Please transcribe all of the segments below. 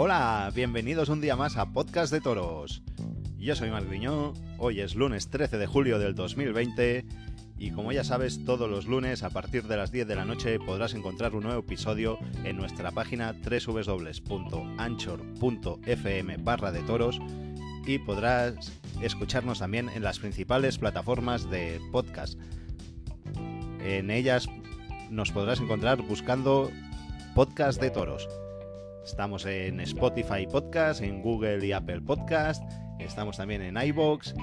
Hola, bienvenidos un día más a Podcast de Toros. Yo soy Marc Griñó, hoy es lunes 13 de julio del 2020 y como ya sabes, todos los lunes a partir de las 10 de la noche podrás encontrar un nuevo episodio en nuestra página www.anchor.fm barra de toros y podrás escucharnos también en las principales plataformas de podcast. En ellas nos podrás encontrar buscando Podcast de Toros. Estamos en Spotify Podcast, en Google y Apple Podcast, estamos también en iBox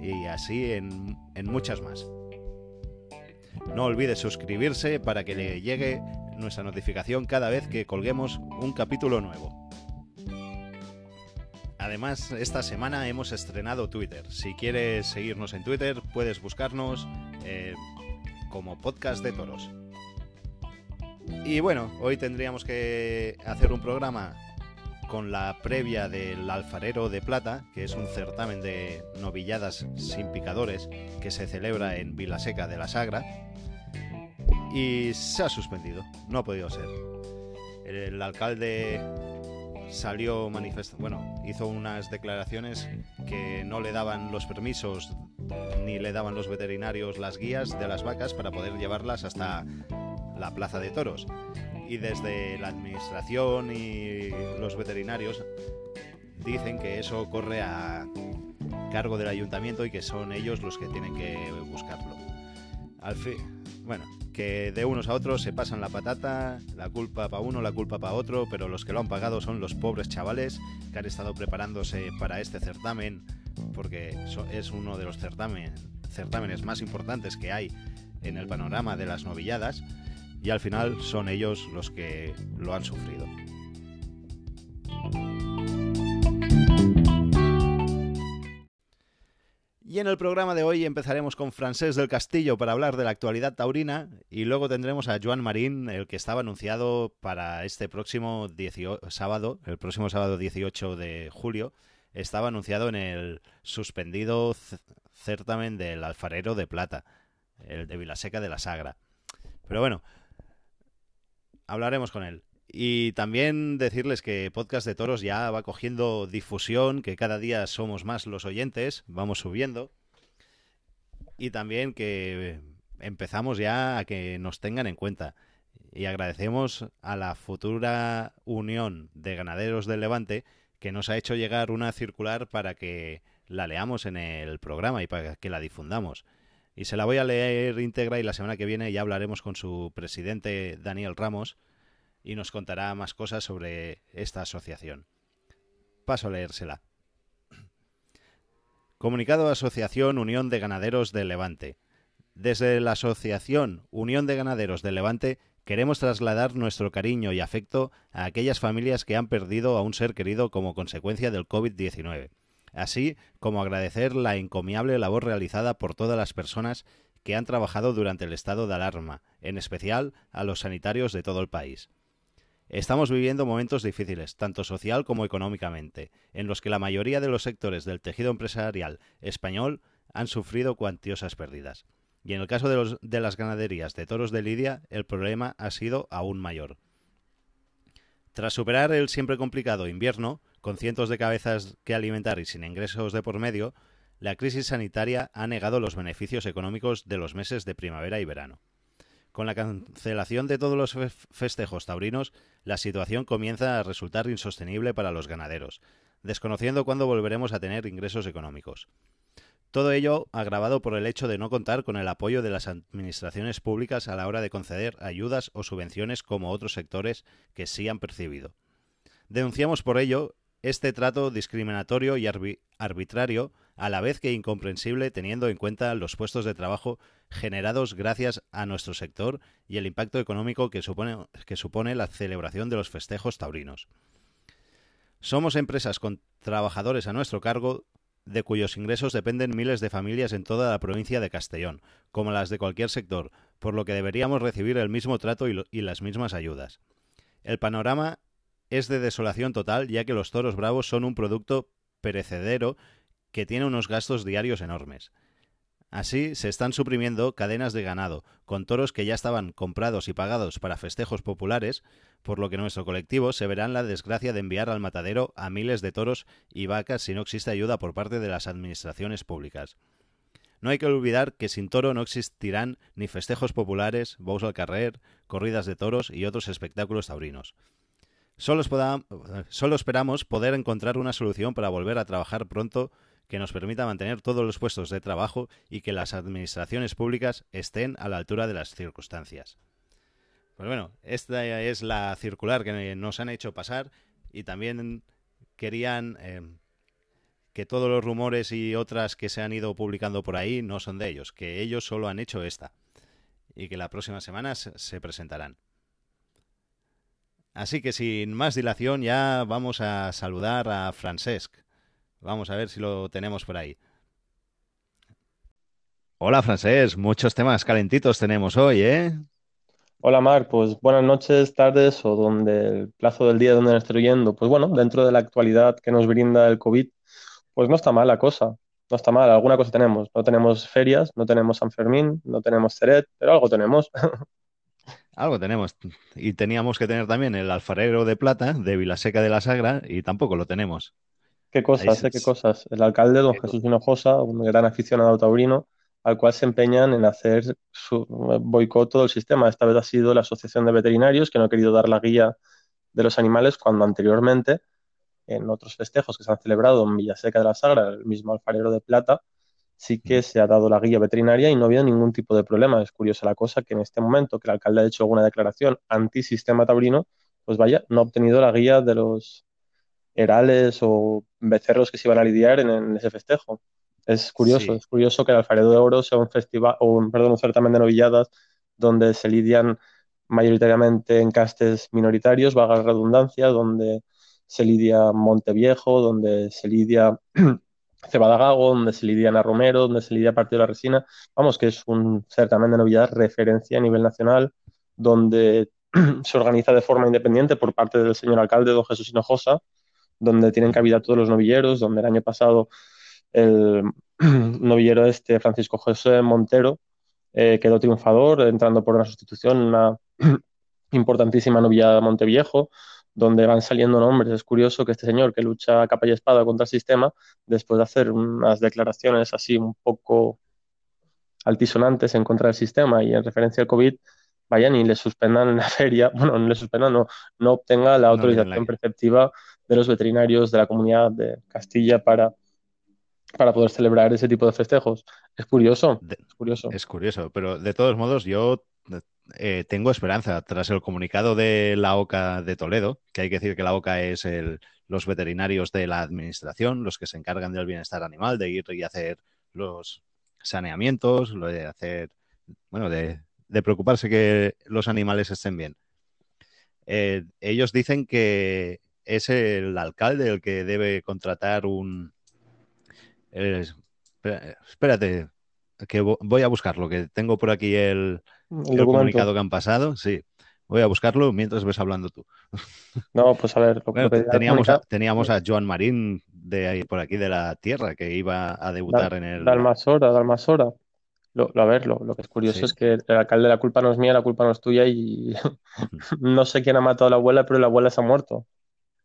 y así en, muchas más. No olvides suscribirse para que le llegue nuestra notificación cada vez que colguemos un capítulo nuevo. Además, esta semana hemos estrenado Twitter. Si quieres seguirnos en Twitter, puedes buscarnos eh, como podcast de toros. Y bueno, hoy tendríamos que hacer un programa con la previa del Alfarero de Plata, que es un certamen de novilladas sin picadores que se celebra en Vilaseca de la Sagra. Y se ha suspendido, no ha podido ser. El alcalde salió manifestando, bueno, hizo unas declaraciones que no le daban los permisos ni le daban los veterinarios las guías de las vacas para poder llevarlas hasta la plaza de toros. Y desde la administración y los veterinarios dicen que eso corre a cargo del ayuntamiento y que son ellos los que tienen que buscarlo. Al fin, bueno, que de unos a otros se pasan la patata, la culpa para uno, la culpa para otro, pero los que lo han pagado son los pobres chavales que han estado preparándose para este certamen, porque es uno de los certámenes más importantes que hay en el panorama de las novilladas, y al final son ellos los que lo han sufrido. Y en el programa de hoy empezaremos con Francés del Castillo para hablar de la actualidad taurina y luego tendremos a Joan Marín, el que estaba anunciado para este próximo sábado, el próximo sábado 18 de julio, estaba anunciado en el suspendido certamen del Alfarero de Plata, el de Vilaseca de la Sagra. Pero bueno, hablaremos con él. Y también decirles que Podcast de Toros ya va cogiendo difusión, que cada día somos más los oyentes, vamos subiendo. Y también que empezamos ya a que nos tengan en cuenta. Y agradecemos a la futura Unión de Ganaderos del Levante que nos ha hecho llegar una circular para que la leamos en el programa y para que la difundamos. Y se la voy a leer íntegra y la semana que viene ya hablaremos con su presidente Daniel Ramos y nos contará más cosas sobre esta asociación. Paso a leérsela. Comunicado Asociación Unión de Ganaderos del Levante. Desde la Asociación Unión de Ganaderos del Levante queremos trasladar nuestro cariño y afecto a aquellas familias que han perdido a un ser querido como consecuencia del COVID-19, así como agradecer la encomiable labor realizada por todas las personas que han trabajado durante el estado de alarma, en especial a los sanitarios de todo el país. Estamos viviendo momentos difíciles, tanto social como económicamente, en los que la mayoría de los sectores del tejido empresarial español han sufrido cuantiosas pérdidas. Y en el caso de, de las ganaderías de toros de Lidia, el problema ha sido aún mayor. Tras superar el siempre complicado invierno, con cientos de cabezas que alimentar y sin ingresos de por medio, la crisis sanitaria ha negado los beneficios económicos de los meses de primavera y verano. Con la cancelación de todos los festejos taurinos, la situación comienza a resultar insostenible para los ganaderos, desconociendo cuándo volveremos a tener ingresos económicos. Todo ello agravado por el hecho de no contar con el apoyo de las administraciones públicas a la hora de conceder ayudas o subvenciones como otros sectores que sí han percibido. Denunciamos por ello este trato discriminatorio y arbitrario, a la vez que incomprensible teniendo en cuenta los puestos de trabajo generados gracias a nuestro sector y el impacto económico que supone, que supone la celebración de los festejos taurinos. Somos empresas con trabajadores a nuestro cargo de cuyos ingresos dependen miles de familias en toda la provincia de Castellón, como las de cualquier sector, por lo que deberíamos recibir el mismo trato y, y las mismas ayudas. El panorama es de desolación total, ya que los toros bravos son un producto perecedero que tiene unos gastos diarios enormes. Así se están suprimiendo cadenas de ganado, con toros que ya estaban comprados y pagados para festejos populares, por lo que nuestro colectivo se verá en la desgracia de enviar al matadero a miles de toros y vacas si no existe ayuda por parte de las administraciones públicas. No hay que olvidar que sin toro no existirán ni festejos populares, bous al carrer, corridas de toros y otros espectáculos taurinos. Solo, solo, esperamos poder encontrar una solución para volver a trabajar pronto que nos permita mantener todos los puestos de trabajo y que las administraciones públicas estén a la altura de las circunstancias. Pues bueno, esta es la circular que nos han hecho pasar y también querían eh, que todos los rumores y otras que se han ido publicando por ahí no son de ellos, que ellos solo han hecho esta y que la próxima semana se presentarán. Así que sin más dilación ya vamos a saludar a Francesc. Vamos a ver si lo tenemos por ahí. Hola Francesc, muchos temas calentitos tenemos hoy, ¿eh? Hola Mar, pues buenas noches, tardes o donde el plazo del día donde nos esté oyendo. Pues bueno, dentro de la actualidad que nos brinda el COVID, pues no está mal la cosa, no está mal, alguna cosa tenemos. No tenemos ferias, no tenemos San Fermín, no tenemos Ceret, pero algo tenemos. Algo tenemos. Y teníamos que tener también el alfarero de plata de Vilaseca de la Sagra y tampoco lo tenemos. ¿Qué cosas? ¿eh? ¿Qué cosas? El alcalde, don Jesús Hinojosa, un gran aficionado taurino, al cual se empeñan en hacer su boicot todo el sistema. Esta vez ha sido la Asociación de Veterinarios que no ha querido dar la guía de los animales cuando anteriormente en otros festejos que se han celebrado en Villaseca de la Sagra, el mismo alfarero de plata, sí que se ha dado la guía veterinaria y no ha habido ningún tipo de problema. Es curiosa la cosa que en este momento que el alcalde ha hecho alguna declaración anti-sistema taurino, pues vaya, no ha obtenido la guía de los herales o becerros que se iban a lidiar en, ese festejo. Es curioso, es curioso que el Alfarero de Oro sea un festival, o un, perdón, un certamen de novilladas donde se lidian mayoritariamente en castes minoritarios, vaga redundancia, donde se lidia Monteviejo, donde se lidia Cebada Gago, donde se lidia Ana Romero, donde se lidia Partido de la Resina. Vamos, que es un certamen de novedad referencia a nivel nacional, donde se organiza de forma independiente por parte del señor alcalde, don Jesús Hinojosa, donde tienen cabida todos los novilleros, donde el año pasado el novillero este, Francisco José Montero, eh, quedó triunfador, entrando por una sustitución, una importantísima novillada de Monteviejo, donde van saliendo nombres. Es curioso que este señor que lucha capa y espada contra el sistema, después de hacer unas declaraciones así un poco altisonantes en contra del sistema y en referencia al COVID, vayan y le suspendan la feria, bueno, no le suspendan, no, no obtenga la autorización preceptiva de los veterinarios de la comunidad de Castilla para, para poder celebrar ese tipo de festejos. Es curioso, es curioso. Es curioso, pero de todos modos yo eh, tengo esperanza. Tras el comunicado de la OCA de Toledo, que hay que decir que la OCA es los veterinarios de la administración, los que se encargan del bienestar animal, de ir y hacer los saneamientos, lo de hacer, bueno, de, preocuparse que los animales estén bien. Eh, ellos dicen que es el alcalde el que debe contratar un... espérate, que voy a buscarlo, que tengo por aquí el, el, comunicado que han pasado, sí. Voy a buscarlo mientras ves hablando tú. No, pues a ver. teníamos, a, teníamos a Joan Marín de ahí por aquí de la tierra que iba a debutar en el. Dalmasora, Dalmasora. Lo, a ver, lo, que es curioso es que el alcalde, la culpa no es mía, la culpa no es tuya y no sé quién ha matado a la abuela, pero la abuela se ha muerto.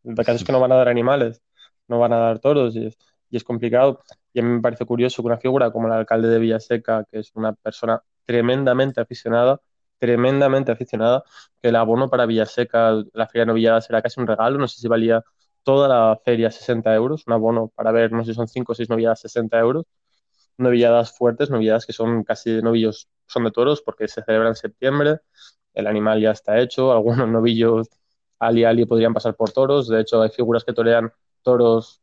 El caso es que no van a dar animales, no van a dar toros y es, y es complicado. Y a mí me parece curioso que una figura como el alcalde de Villaseca, que es una persona tremendamente aficionada, tremendamente aficionada, que el abono para Villaseca, la feria novillada será casi un regalo, no sé si valía toda la feria 60 euros, un abono para ver, no sé si son 5 o 6 novilladas 60 euros, novilladas fuertes, novilladas que son casi de novillos, son de toros porque se celebra en septiembre, el animal ya está hecho, algunos novillos ali ali podrían pasar por toros, de hecho hay figuras que torean toros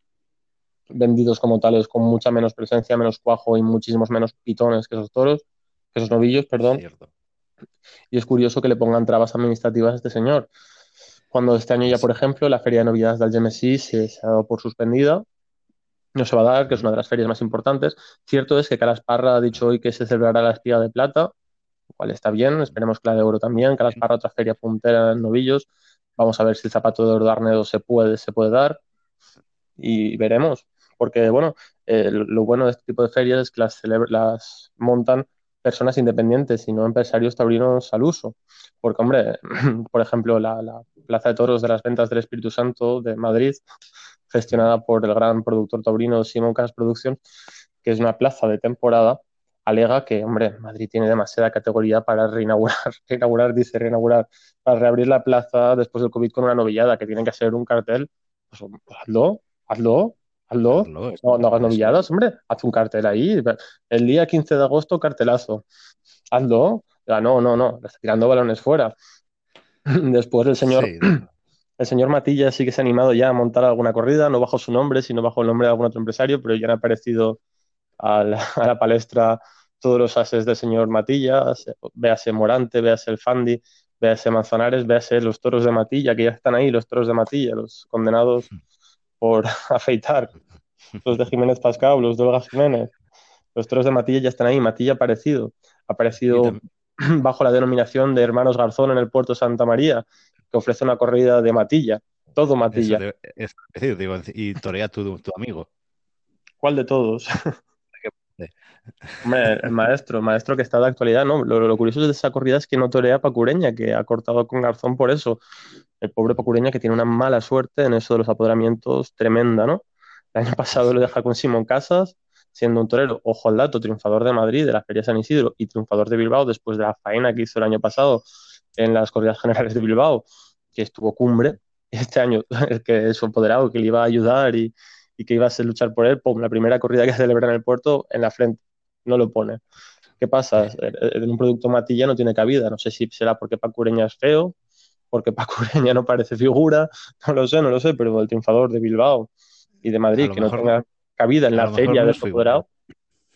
vendidos como tales con mucha menos presencia, menos cuajo y muchísimos menos pitones que esos toros esos novillos, perdón. Y es curioso que le pongan trabas administrativas a este señor. Cuando este año ya, por ejemplo, la feria de novedades del GMSI se, ha dado por suspendida, no se va a dar, que es una de las ferias más importantes. Cierto es que Calasparra ha dicho hoy que se celebrará la espiga de plata, lo cual está bien, esperemos que la de oro también. Calasparra, otra feria puntera en novillos. Vamos a ver si el zapato de oro de Arnedo se puede, se puede dar y veremos. porque bueno, eh, lo bueno de este tipo de ferias es que las, las montan personas independientes y no empresarios taurinos al uso. Porque, hombre, por ejemplo, la, la, Plaza de Toros de las Ventas del Espíritu Santo de Madrid, gestionada por el gran productor taurino Simon Cas Producción, que es una plaza de temporada, alega que, hombre, Madrid tiene demasiada categoría para reinaugurar, reinaugurar, dice reinaugurar, para reabrir la plaza después del COVID con una novillada, que tiene que ser un cartel, pues, pues hazlo, hazlo, hazlo, no, no, hagas novilladas, hombre, haz un cartel ahí, el día 15 de agosto, cartelazo, hazlo, ya, no, no, no, está tirando balones fuera. Después el señor, el señor Matilla sí que se ha animado ya a montar alguna corrida, no bajo su nombre, sino bajo el nombre de algún otro empresario, pero ya han aparecido a la, palestra todos los ases del señor Matilla, véase Morante, véase el Fandi, véase Manzanares, véase los toros de Matilla, que ya están ahí, los toros de Matilla, los condenados por afeitar, los de Jiménez Pascal, los de Olga Jiménez, los toros de Matilla ya están ahí, Matilla ha aparecido, ha aparecido bajo la denominación de Hermanos Garzón en el puerto Santa María, que ofrece una corrida de Matilla, todo Matilla. es decir, digo, y torea tu, tu amigo. ¿Cuál de todos? Hombre, el maestro, el maestro que está de actualidad, ¿no? Lo, curioso de esa corrida es que no torea Pacureña, que ha cortado con Garzón por eso. El pobre Pacureña que tiene una mala suerte en eso de los apoderamientos tremenda, ¿no? El año pasado lo deja con Simón Casas, siendo un torero, ojo al dato, triunfador de Madrid, de la Feria San Isidro y triunfador de Bilbao después de la faena que hizo el año pasado en las corridas generales de Bilbao, que estuvo cumbre. Este año, el que es su apoderado, que le iba a ayudar y, y que iba a ser luchar por él, pum, la primera corrida que celebra en el puerto en la frente no lo pone. ¿Qué pasa? En un producto matilla no tiene cabida. No sé si será porque Pacureña es feo, porque Pacureña no parece figura, no lo sé, no lo sé, pero el triunfador de Bilbao y de Madrid, que no tenga cabida en la feria de apoderado.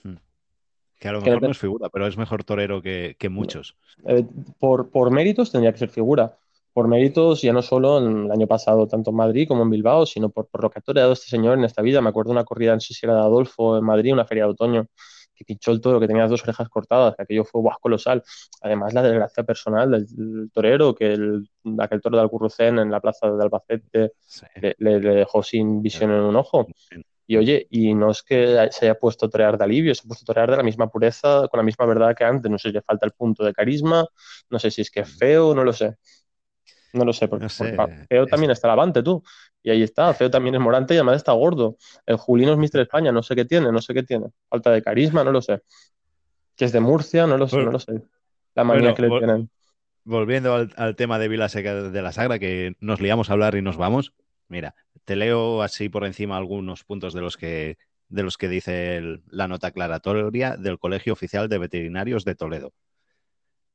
Hmm. Que a lo mejor no, es figura, pero es mejor torero que, muchos. Eh, por, por méritos tendría que ser figura por méritos ya no solo en el año pasado, tanto en Madrid como en Bilbao, sino por, por, lo que ha toreado este señor en esta vida. Me acuerdo de una corrida en si de Adolfo en Madrid, una feria de otoño, que pinchó el toro, que tenía las dos orejas cortadas, que aquello fue guau, colosal. Además, la desgracia personal del, torero, que el, aquel toro de Alcurrucén en la plaza de Albacete le, dejó sin visión en un ojo. Y oye, y no es que se haya puesto a torear de alivio, se ha puesto a torear de la misma pureza, con la misma verdad que antes. No sé si le falta el punto de carisma, no sé si es que es feo, no lo sé. No lo sé, porque, feo también está Lavante, tú. Y ahí está, feo también es Morante y además está gordo. El Julino es Mister España, no sé qué tiene, no sé qué tiene. Falta de carisma, no lo sé. Que es de Murcia, no lo sé, no lo sé. La manía que le tienen. Volviendo al, tema de Vilaseca de la Sagra, que nos liamos a hablar y nos vamos. Mira, te leo así por encima algunos puntos de los que, de los que dice la nota aclaratoria del Colegio Oficial de Veterinarios de Toledo.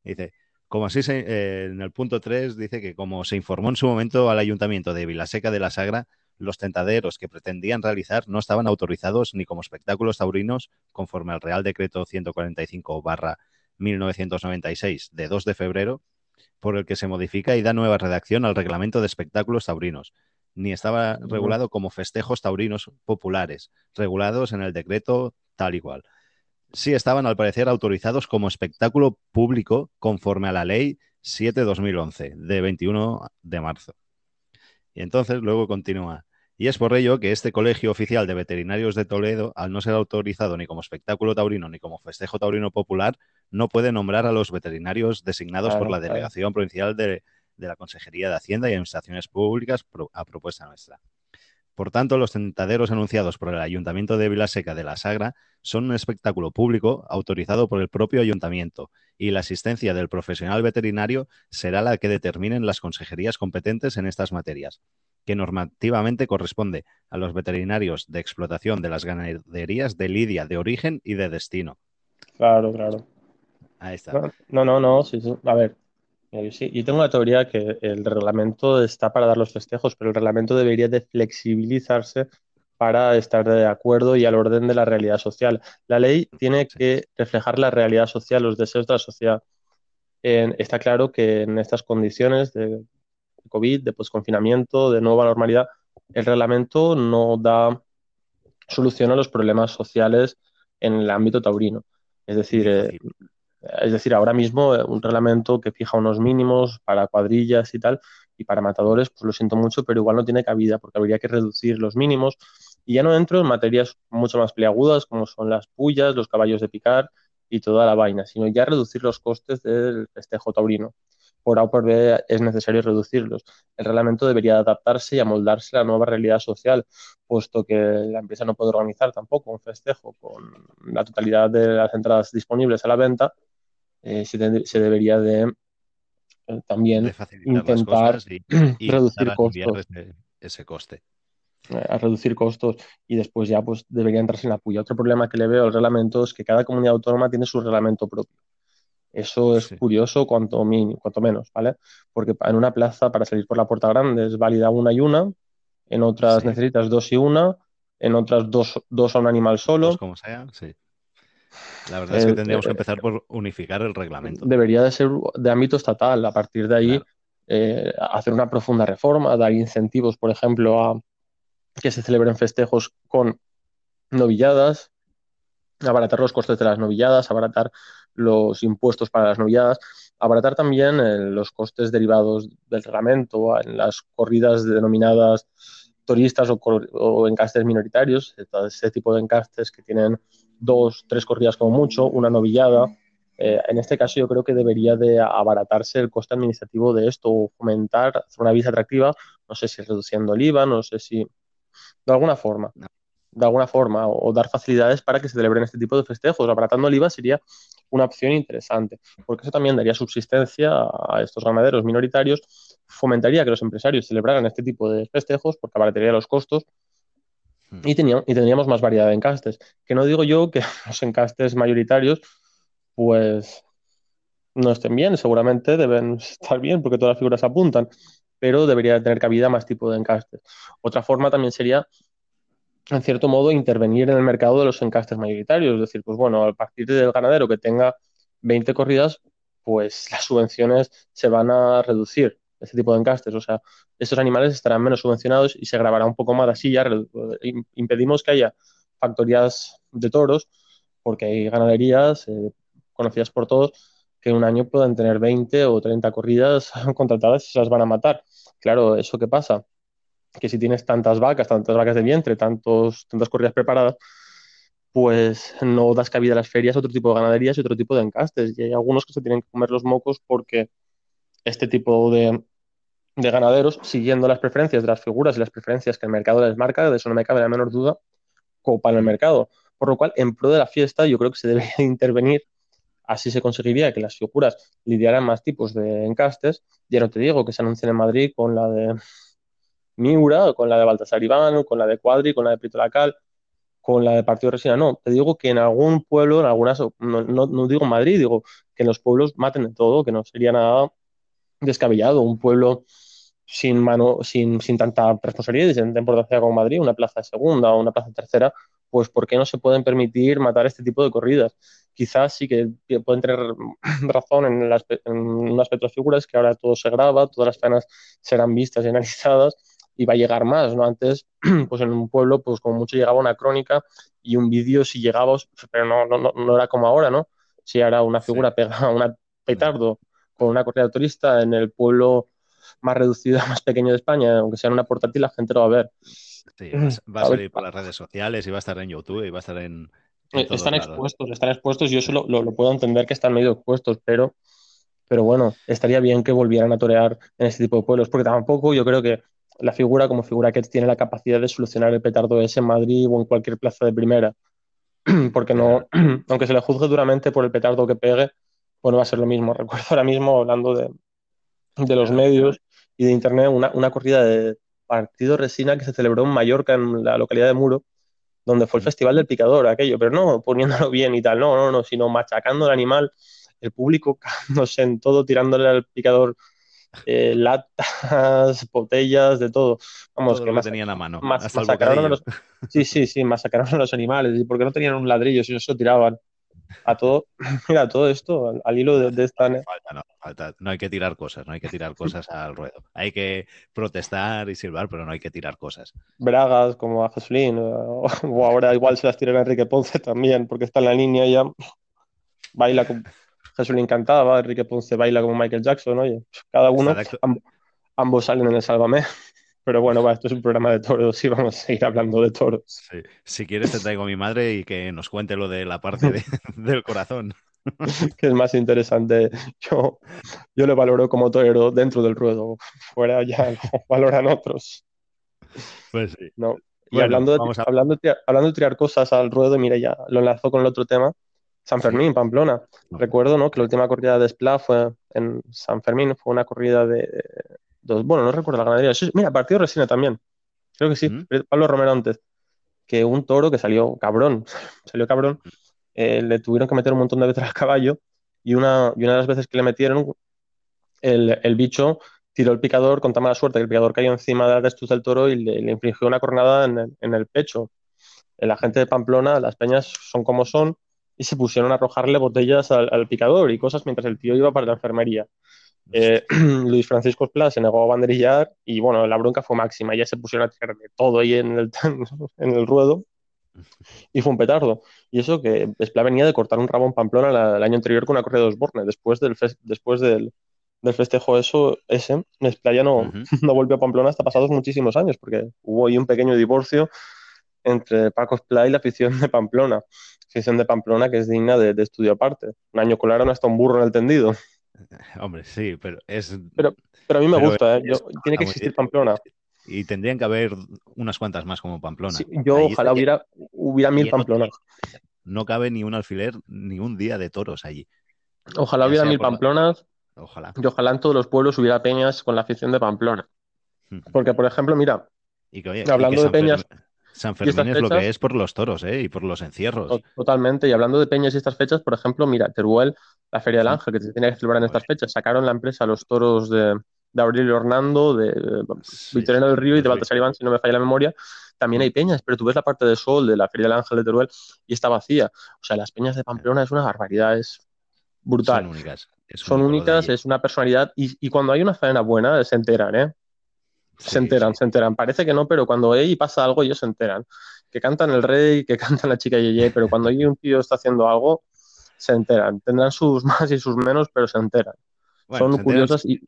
Dice, como así eh, en el punto 3 dice que como se informó en su momento al ayuntamiento de Vilaseca de la Sagra, los tentaderos que pretendían realizar no estaban autorizados ni como espectáculos taurinos conforme al Real Decreto 145 1996 de 2 de febrero, por el que se modifica y da nueva redacción al reglamento de espectáculos taurinos, ni estaba regulado como festejos taurinos populares, regulados en el decreto tal y cual sí estaban al parecer autorizados como espectáculo público conforme a la ley 7-2011 de 21 de marzo. Y entonces luego continúa. Y es por ello que este Colegio Oficial de Veterinarios de Toledo, al no ser autorizado ni como espectáculo taurino ni como festejo taurino popular, no puede nombrar a los veterinarios designados por la Delegación Provincial de, de, la Consejería de Hacienda y Administraciones Públicas a propuesta nuestra. Por tanto, los tentaderos anunciados por el Ayuntamiento de Vilaseca de la Sagra son un espectáculo público autorizado por el propio ayuntamiento y la asistencia del profesional veterinario será la que determinen las consejerías competentes en estas materias, que normativamente corresponde a los veterinarios de explotación de las ganaderías de lidia de origen y de destino. Claro, claro. Ahí está. No, no, no, sí, sí. A ver, yo, tengo la teoría que el reglamento está para dar los festejos, pero el reglamento debería de flexibilizarse para estar de acuerdo y al orden de la realidad social. La ley tiene que reflejar la realidad social, los deseos de la sociedad. está claro que en estas condiciones de COVID, de posconfinamiento, de nueva normalidad, el reglamento no da solución a los problemas sociales en el ámbito taurino. Es decir, es decir, ahora mismo eh, un reglamento que fija unos mínimos para cuadrillas y tal, y para matadores, pues lo siento mucho, pero igual no tiene cabida, porque habría que reducir los mínimos Y ya no entro en materias mucho más peliagudas como son las pullas, los caballos de picar y toda la vaina, sino ya reducir los costes del festejo taurino. Por A o por B es necesario reducirlos. El reglamento debería adaptarse y amoldarse a la nueva realidad social, puesto que la empresa no puede organizar tampoco un festejo con la totalidad de las entradas disponibles a la venta. Eh, se, debería de eh, también intentar reducir costos. ese coste a reducir costos y después ya pues debería entrarse en la puya. Otro problema que le veo al reglamento es que cada comunidad autónoma tiene su reglamento propio. Eso es curioso cuanto, cuanto menos, ¿vale? Porque en una plaza para salir por la puerta grande es válida una y una, en otras necesitas dos y una, en otras dos, dos a un animal solo. como sea, sí. La verdad es que tendríamos que empezar por unificar el reglamento. Debería de ser de ámbito estatal. A partir de ahí, eh, hacer una profunda reforma, dar incentivos, por ejemplo, a, que se celebren festejos con novilladas, abaratar los costes de las novilladas, abaratar los impuestos para las novilladas, abaratar también eh, los costes derivados del reglamento en las corridas denominadas turistas o, encastes minoritarios, ese tipo de encastes que tienen dos, tres corridas como mucho, una novillada. Eh, en este caso yo creo que debería de abaratarse el coste administrativo de esto o fomentar, hacer una visa atractiva, no sé si reduciendo el IVA, no sé si de alguna forma. De alguna forma, o, dar facilidades para que se celebren este tipo de festejos. Abaratando el IVA sería una opción interesante, porque eso también daría subsistencia a estos ganaderos minoritarios, fomentaría que los empresarios celebraran este tipo de festejos, porque abarataría los costos hmm. y, teníamos, y más variedad de encastes. Que no digo yo que los encastes mayoritarios, pues no estén bien, seguramente deben estar bien porque todas las figuras apuntan, pero debería tener cabida más tipo de encastes. Otra forma también sería, en cierto modo, intervenir en el mercado de los encastes mayoritarios. Es decir, pues bueno, a partir del ganadero que tenga 20 corridas, pues las subvenciones se van a reducir, ese tipo de encastes. O sea, estos animales estarán menos subvencionados y se grabará un poco más así. Ya impedimos que haya factorías de toros, porque hay ganaderías eh, conocidas por todos que en un año puedan tener 20 o 30 corridas contratadas y se las van a matar. Claro, ¿eso qué pasa? Que si tienes tantas vacas, tantas vacas de vientre, tantos, tantas corridas preparadas, pues no das cabida a las ferias, otro tipo de ganaderías y otro tipo de encastes. Y hay algunos que se tienen que comer los mocos porque este tipo de, de ganaderos, siguiendo las preferencias de las figuras y las preferencias que el mercado les marca, de eso no me cabe la menor duda, copan el mercado. Por lo cual, en pro de la fiesta, yo creo que se debe intervenir Así se conseguiría que las figuras lidiaran más tipos de encastes. Ya no te digo que se anuncien en Madrid con la de Miura, con la de Baltasar Iván, con la de Cuadri, con la de Prito Lacal, con la de Partido Resina. No, te digo que en algún pueblo, en algunas, no, no, digo Madrid, digo que en los pueblos maten de todo, que no sería nada descabellado. Un pueblo sin mano, sin, sin tanta responsabilidad y sin tanta importancia como Madrid, una plaza de segunda o una plaza de tercera, pues ¿por qué no se pueden permitir matar este tipo de corridas? Quizás sí que pueden tener razón en, en un aspecto de figuras que ahora todo se graba, todas las penas serán vistas y analizadas y va a llegar más, ¿no? Antes, pues en un pueblo, pues como mucho llegaba una crónica y un vídeo si llegaba, pero no, no, no, era como ahora, ¿no? Si ahora una figura pega un petardo con una corrida turista en el pueblo más reducido, más pequeño de España, aunque sea en una portátil, la gente lo va a ver. Sí, va a salir por las redes sociales y va a estar en YouTube y va a estar en. Eh, están expuestos, están expuestos. Yo solo lo, puedo entender que están medio expuestos, pero, pero bueno, estaría bien que volvieran a torear en este tipo de pueblos, porque tampoco yo creo que la figura como figura que tiene la capacidad de solucionar el petardo ese en Madrid o en cualquier plaza de primera. Porque no, aunque se le juzgue duramente por el petardo que pegue, pues no va a ser lo mismo. Recuerdo ahora mismo, hablando de, de los medios y de internet, una, una corrida de, partido resina que se celebró en Mallorca, en la localidad de Muro, donde fue el Festival del Picador, aquello, pero no poniéndolo bien y tal, no, no, no, sino machacando al animal, el público cagándose en todo, tirándole al picador eh, latas, botellas, de todo. Vamos, que más tenían a mano. los, sí, sí, sí, masacraron a los animales. ¿Y porque no tenían un ladrillo si no se lo tiraban? A todo, mira, todo esto al, hilo de, esta... No, no hay que tirar cosas, no hay que tirar cosas al ruedo. Hay que protestar y silbar, pero no hay que tirar cosas. Bragas como a Jesulín, o, ahora igual se las tiran a Enrique Ponce también, porque está en la línea ya. Baila como... Jesulín cantaba, Enrique Ponce baila como Michael Jackson, oye, cada uno, ambos salen en el Sálvame. Pero bueno, va, esto es un programa de toros y vamos a seguir hablando de toros. Si quieres te traigo a mi madre y que nos cuente lo de la parte del corazón. que es más interesante. Yo, yo le valoro como torero dentro del ruedo. Fuera ya lo valoran otros. Pues sí. No. Y hablando, de, hablando, de, hablando de tirar cosas al ruedo, mira, ya lo enlazo con el otro tema. San Fermín, Pamplona. Recuerdo ¿no? que la última corrida de Spla fue en San Fermín, fue una corrida de. Dos, bueno, no recuerdo la ganadería. mira, partido Resina también. Creo que sí, Pablo Romero antes. Que un toro que salió cabrón, salió cabrón, eh, le tuvieron que meter un montón de veces al caballo y una, y una de las veces que le metieron, el, el bicho tiró el picador con tan mala suerte que el picador cayó encima de la testuz del toro y le, infligió una cornada en el, en el pecho. La gente de Pamplona, las peñas son como son, y se pusieron a arrojarle botellas al, picador y cosas mientras el tío iba para la enfermería. Eh, Luis Francisco Espla se negó a banderillar y bueno, la bronca fue máxima. Ya se pusieron a tirar de todo ahí en el, en el ruedo y fue un petardo. Y eso que Espla venía de cortar un rabo en Pamplona el año anterior con una corrida de Osborne. Después del, después del, del festejo eso, ese, Espla ya no, no volvió a Pamplona hasta pasados muchísimos años porque hubo ahí un pequeño divorcio entre Paco Espla y la afición de Pamplona afición de Pamplona que es digna de, estudio aparte. Un año colaron hasta un burro en el tendido. Hombre, sí, pero es. Pero, pero a mí me gusta, ¿eh? tiene que existir Pamplona. Y tendrían que haber unas cuantas más como Pamplona. yo ojalá hubiera, hubiera mil Pamplonas. No, cabe ni un alfiler ni un día de toros allí. Ojalá hubiera mil Pamplonas. Ojalá. Y ojalá en todos los pueblos hubiera peñas con la afición de Pamplona. Porque, por ejemplo, mira, hablando de peñas. San Fermín es lo que es por los toros ¿eh? y por los encierros. Totalmente. Y hablando de peñas y estas fechas, por ejemplo, mira, Teruel, la Feria del Ángel, que se tenía que celebrar en estas fechas, sacaron la empresa los toros de, de Aurelio Hernando, de Victoriano del Río y de Baltasar Iván, si no me falla la memoria. También hay peñas, pero tú ves la parte de sol de la Feria del Ángel de Teruel y está vacía. O sea, las peñas de Pamplona es una barbaridad, es brutal. Son únicas. Son únicas, es una personalidad. Y, y, cuando hay una faena buena, se enteran, ¿eh? Se enteran, se enteran. Parece que no, pero cuando hay pasa algo, ellos se enteran. Que cantan el rey, que cantan la chica Yeye, pero cuando hay un tío está haciendo algo, se enteran. Tendrán sus más y sus menos, pero se enteran. Son curiosas y.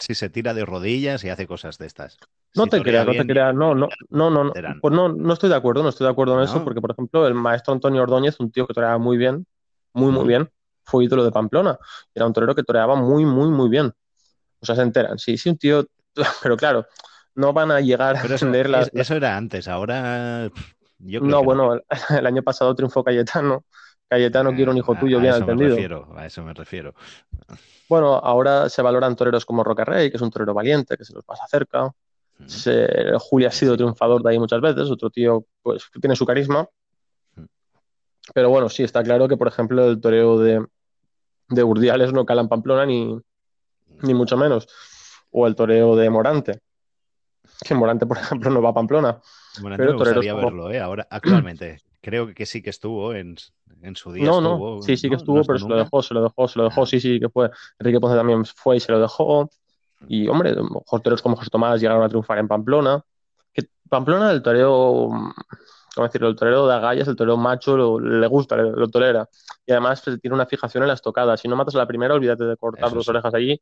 Si se tira de rodillas y hace cosas de estas. No te creas, no te creas, no, no, no, no, pues no, no estoy de acuerdo, no estoy de acuerdo en eso, porque por ejemplo, el maestro Antonio Ordóñez, un tío que toreaba muy bien, muy, muy bien, fue ídolo de Pamplona. Era un torero que toreaba muy, muy, muy bien. O sea, se enteran. Si, si un tío pero claro, no van a llegar a entender las... Eso era antes, ahora... no, bueno, el, año pasado triunfó Cayetano. Cayetano quiere un hijo ah, tuyo bien entendido. a eso me refiero. Bueno, ahora se valoran toreros como Roca Rey, que es un torero valiente, que se los pasa cerca. Julia ha sido triunfador de ahí muchas veces, otro tío pues tiene su carisma. Pero bueno, sí, está claro que, por ejemplo, el toreo de, de Urdiales no cala en Pamplona ni, ni mucho menos o el toreo de Morante. Que Morante, por ejemplo, no va a Pamplona. Morante pero me gustaría verlo, ¿eh? Ahora, actualmente. Creo que sí que estuvo en, su día. No, no, sí, sí que estuvo, pero se lo dejó, se lo dejó, se lo dejó, sí, sí que fue. Enrique Ponce también fue y se lo dejó. Y, hombre, toreros como José Tomás llegaron a triunfar en Pamplona. Que Pamplona, el toreo ¿cómo decirlo? El torero de agallas, el torero macho, le gusta, lo tolera. Y además pues, tiene una fijación en las tocadas. Si no matas a la primera, olvídate de cortar dos orejas allí,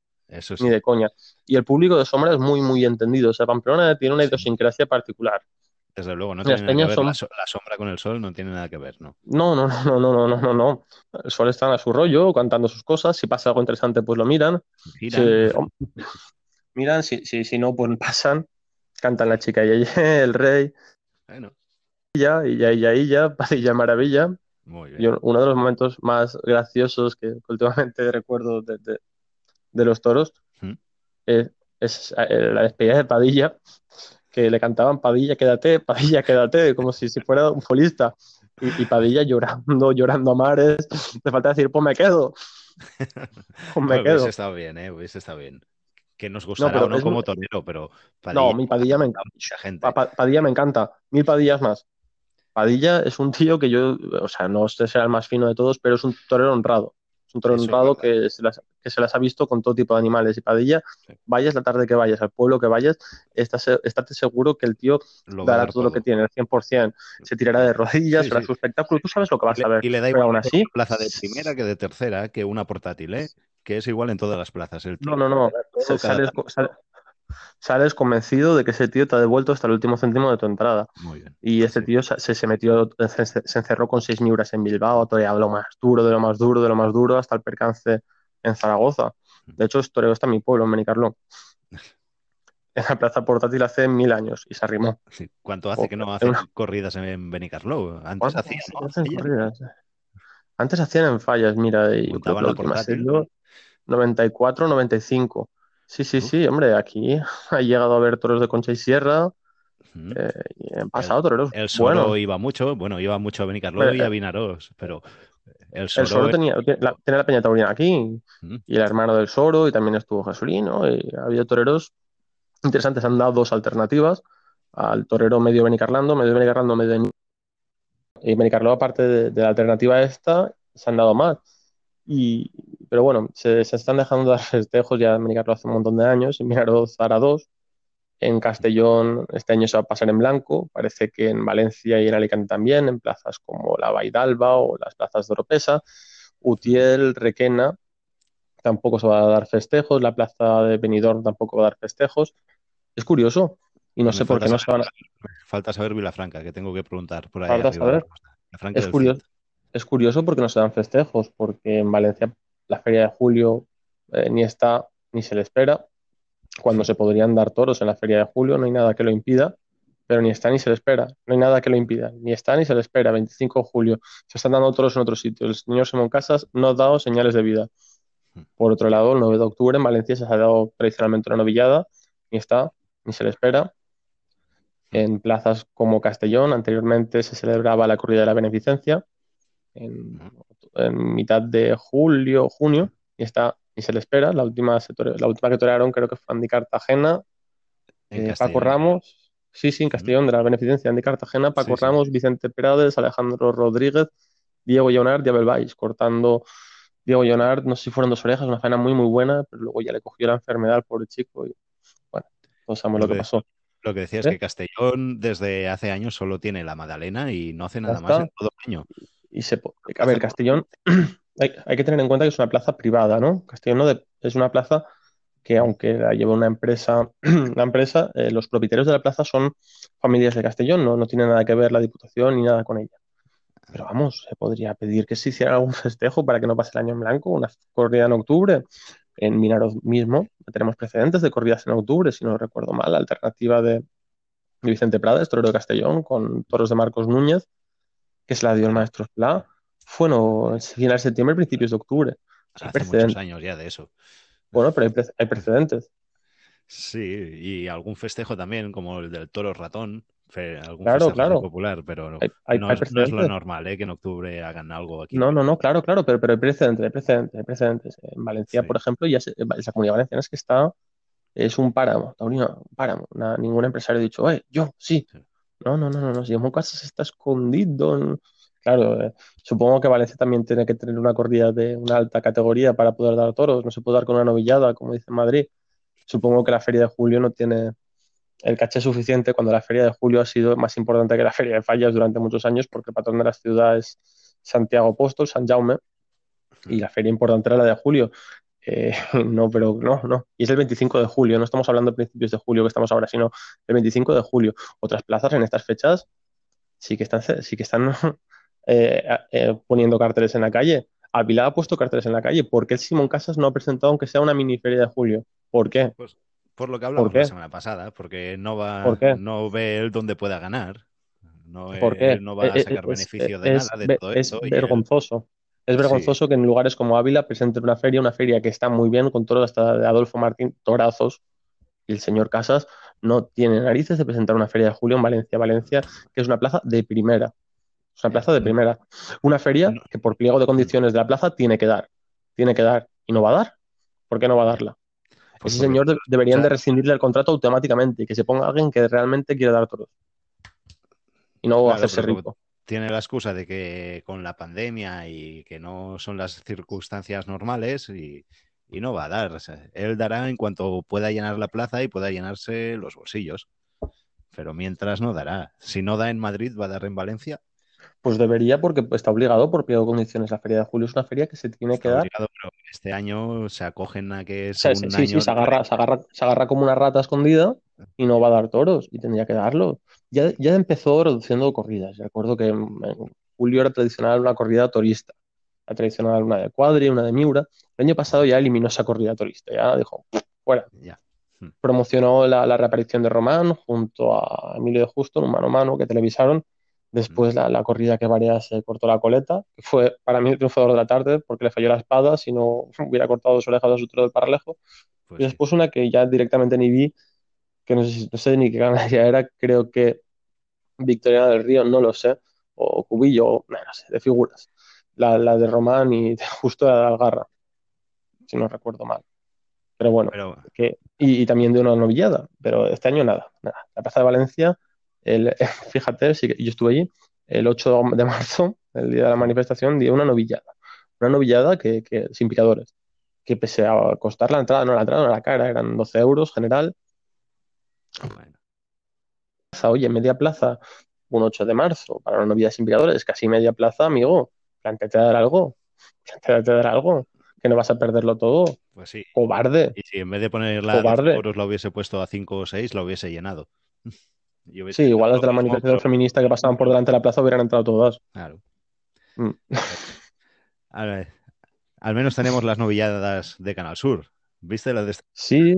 ni de coña. Y el público de sombra es muy, muy entendido. O sea, Pamplona tiene una idiosincrasia particular. Desde luego, no tiene nada que ver. La, sombra con el sol no tiene nada que ver, ¿no? No, no, no, no, no, no, no, no. El sol está a su rollo, cantando sus cosas. Si pasa algo interesante, pues lo miran. Miran, si, si, si no, pues pasan. Cantan la chica y el rey. Bueno y ya, y ya, y ya, Padilla Maravilla. uno de los momentos más graciosos que últimamente recuerdo de, los toros ¿Mm? es, eh, la despedida de Padilla, que le cantaban Padilla, quédate, Padilla, quédate, como si, si fuera un folista. Y, Padilla llorando, llorando a mares. Le falta decir, pues me quedo. Pues me quedo. Hubiese estado bien, ¿eh? Hubiese estado bien. Que nos gustará no, no como torero, pero. no, mi Padilla me encanta. Padilla me encanta. Mil Padillas más. Padilla es un tío que yo, o sea, no sé sea el más fino de todos, pero es un torero honrado. Es un torero honrado que se, las, que se, las, ha visto con todo tipo de animales. Y Padilla, vayas la tarde que vayas, al pueblo que vayas, estás, estate seguro que el tío dará todo, lo que tiene, el 100%. Se tirará de rodillas, será su espectáculo. Tú sabes lo que vas a ver. Y le da igual así, plaza de primera que de tercera, que una portátil, ¿eh? que es igual en todas las plazas. no, no, no. sales convencido de que ese tío te ha devuelto hasta el último céntimo de tu entrada. Muy bien. Y este tío se, se metió, se, se encerró con seis miuras en Bilbao, ha toreado lo más duro, de lo más duro, de lo más duro, hasta el percance en Zaragoza. De hecho, toreo está en mi pueblo, en. En la plaza portátil hace mil años y se arrimó. Sí. ¿Cuánto hace que no hacen corridas en Benicarló? Antes hacían, ¿no? hacen corridas? Antes hacían en fallas, mira, y la portátil. sido 94, 95. Sí, sí, sí, hombre, aquí ha llegado a haber toros de Concha y Sierra eh, y han pasado toreros El Soro buenos. iba mucho, bueno, iba mucho a Benicarló y a eh, Vinaros, pero el Soro, El Soro tenía, la, tiene la Peña Taurina aquí y el hermano del Soro y también estuvo Jesulino y ha habido toreros interesantes. Han dado dos alternativas al torero medio Benicarlando, medio Benicarlando, medio y Benicarló, aparte de, de la alternativa esta, se han dado más. Y, pero bueno, se, se están dejando dar festejos ya en Benicarló hace un montón de años. En Vinaroz hará dos. En Castellón este año se va a pasar en blanco. Parece que en Valencia y en Alicante también, en plazas como la Vaidalba o las plazas de Oropesa. Utiel, Requena, tampoco se va a dar festejos. La plaza de Benidorm tampoco va a dar festejos. Es curioso. Y no Me sé por qué no se van a... Falta saber Vilafranca, que tengo que preguntar por ahí Falta saber. Es curioso. Es curioso porque no se dan festejos, porque en Valencia la feria de julio eh, ni está ni se le espera. Cuando se podrían dar toros en la feria de julio, no hay nada que lo impida, pero ni está ni se le espera. No hay nada que lo impida, ni está ni se le espera. 25 de julio se están dando toros en otros sitios. El señor Simón Casas no ha dado señales de vida. Por otro lado, el 9 de octubre en Valencia se ha dado tradicionalmente una novillada, ni está ni se le espera. En plazas como Castellón, anteriormente se celebraba la corrida de la beneficencia en, en mitad de julio, junio, y está y se le espera. La última, se tore- la última que torearon creo que fue Andy Cartagena, En eh. Paco Ramos, sí, sí, en Castellón, de la beneficencia, Andy Cartagena, Paco Sí, sí. Ramos, Vicente Perades, Alejandro Rodríguez, Diego Llonard y Abel Valls, cortando Diego Llonard, no sé si fueron dos orejas, una faena muy, muy buena, pero luego ya le cogió la enfermedad al pobre chico y bueno, todos sabemos lo que Lo que- pasó. Lo que decía es ¿Eh? que Castellón desde hace años solo tiene la Madalena y no hace nada más en todo el año. Y se, a ver, Castellón, hay, hay que tener en cuenta que es una plaza privada, ¿no? Castellón no de- es una plaza que aunque la lleva una empresa, la empresa, eh, los propietarios de la plaza son familias de Castellón, no, no tiene nada que ver la Diputación ni nada con ella. Pero vamos, se podría pedir que se hiciera algún festejo para que no pase el año en blanco, una corrida en octubre. En Minaroz mismo tenemos precedentes de corridas en octubre, si no recuerdo mal, la alternativa de, Vicente Prades, torero de Castellón, con toros de Marcos Núñez, que se la dio el maestro Esplá, fue no, final de septiembre, principios de octubre. Hace muchos años ya de eso. Bueno, pero hay, pre- hay precedentes. Sí, y algún festejo también, como el del toro ratón, algún Claro, festejo claro. popular, pero Hay, hay- no, es, no es lo normal, ¿eh? que en octubre hagan algo aquí. No, no, no, claro, claro, pero, pero hay precedentes, hay precedentes, hay precedentes. En Valencia, Sí. por ejemplo, ya se- esa comunidad valenciana es que está, es un páramo, taurino, un páramo. Ningún empresario ha dicho, eh, yo, sí. Sí. No, no, no, no, no, si Simón Casas está escondido. Claro, eh, supongo que Valencia también tiene que tener una corrida de una alta categoría para poder dar toros, no se puede dar con una novillada, como dice Madrid. Supongo que la Feria de Julio no tiene el caché suficiente cuando la Feria de Julio ha sido más importante que la Feria de Fallas durante muchos años, porque el patrón de la ciudad es Santiago Apóstol, San Jaume, y la feria importante era la de julio. Eh, no, pero no, no. Y es el 25 de julio, no estamos hablando de principios de julio que estamos ahora, sino el 25 de julio. Otras plazas en estas fechas sí que están, sí que están eh, eh, poniendo carteles en la calle. Ávila ha puesto carteles en la calle. ¿Por qué el Simón Casas no ha presentado aunque sea una mini feria de julio? ¿Por qué? Pues por lo que hablamos la semana pasada, porque no va, ¿Por qué? no ve él dónde pueda ganar. No, ¿Por qué? él no va a Eh, sacar es- beneficio de es nada de todo es esto. él- vergonzoso. Es vergonzoso que en lugares como Ávila presenten una feria, una feria que está muy bien, con toros hasta de Adolfo Martín, torazos, y el señor Casas no tiene narices de presentar una feria de julio en Valencia. Valencia, que es una plaza de primera. Es una plaza de primera. Una feria que por pliego de condiciones de la plaza tiene que dar. Tiene que dar. ¿Y no va a dar? ¿Por qué no va a darla? pues Ese señor de- deberían de rescindirle el contrato automáticamente y que se ponga alguien que realmente quiere dar toros. Y no Claro, hacerse rico. Tiene la excusa de que con la pandemia y que no son las circunstancias normales y, y no va a dar. O sea, él dará en cuanto pueda llenar la plaza y pueda llenarse los bolsillos. Pero mientras no dará. Si no da en Madrid, va a dar en Valencia. Pues debería, porque está obligado por pliego de condiciones. La feria de julio es una feria que se tiene que dar. Obligado, pero este año se acogen a que es un sí, sí, se agarra, se, agarra, se agarra como una rata escondida y no va a dar toros y tendría que darlo. Ya, ya empezó reduciendo corridas. Recuerdo que en julio era tradicional una corrida torista. La tradicional una de cuadri, una de miura. El año pasado ya eliminó esa corrida turista, ya dijo, fuera. Ya. Hmm. Promocionó la, reaparición de Román junto a Emilio de Justo en un mano a mano que televisaron. Después hmm. la, corrida que varía se cortó la coleta, que fue para mí el triunfador de la tarde porque le falló la espada, si no hubiera cortado su oreja de su del paralejo. Pues y después una que ya directamente ni vi, que no sé, no sé ni qué ganaría era, creo que Victoriana del Río, no lo sé, o Cubillo, no, sé, de figuras. La, la de Román y Justo de Algarra si no recuerdo mal. Pero bueno, Que, y, también de una novillada, pero este año nada, nada. La Plaza de Valencia, el, fíjate, sí, yo estuve allí, el 8 de marzo, el día de la manifestación, dio una novillada. Una novillada que, que sin picadores, que pese a costar la entrada, no la entrada, no la cara, eran 12 euros general. Bueno. Oye, media plaza, un 8 de marzo, para una novillada sin picadores, casi media plaza, amigo, planteate dar algo, planteate dar algo que no vas a perderlo todo. Pues sí. Cobarde. Y si en vez de ponerla a euros lo hubiese puesto a 5 o 6, lo hubiese llenado. sí, igual las de la manifestación feminista que pasaban por delante de la plaza hubieran entrado todas. Claro. Mm. al menos tenemos las novilladas de Canal Sur. ¿Viste las de Sí.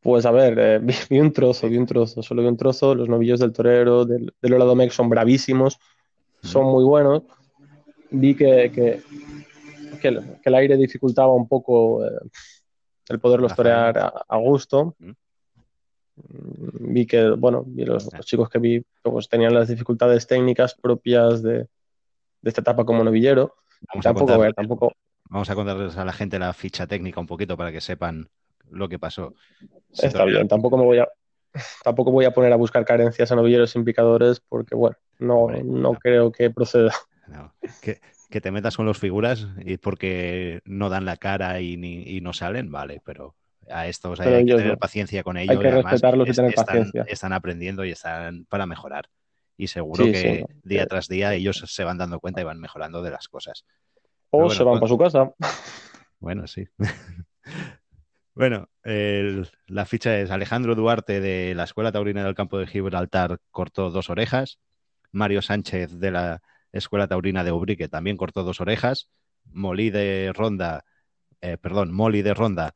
Pues a ver, eh, vi, un trozo, vi un trozo, solo vi un trozo. Los novillos del torero, del, del Oladomec son bravísimos, son muy buenos. Vi que que el, aire dificultaba un poco eh, el poderlos torear a, gusto. Mm. Vi que, bueno, los, chicos que vi pues, tenían las dificultades técnicas propias de, esta etapa como novillero. Vamos tampoco, a, ver, tampoco... Vamos a contarles a la gente la ficha técnica un poquito para que sepan lo que pasó. Está bien, tampoco me voy a tampoco voy a poner a buscar carencias a novilleros implicadores porque, bueno, no, no, creo que proceda. No. Que, que te metas con los figuras y porque no dan la cara y, no salen, vale, pero a estos hay, que tener paciencia con ellos. Hay que respetarlos y tener están, paciencia. Están aprendiendo y están para mejorar. Y seguro que día tras día ellos se van dando cuenta y van mejorando de las cosas. O se van para su casa. Bueno, sí. bueno, la ficha es Alejandro Duarte de la Escuela Taurina del Campo de Gibraltar cortó dos orejas. Mario Sánchez de la Escuela Taurina de Ubrique también cortó dos orejas. Molí de Ronda, eh, perdón, Molly de Ronda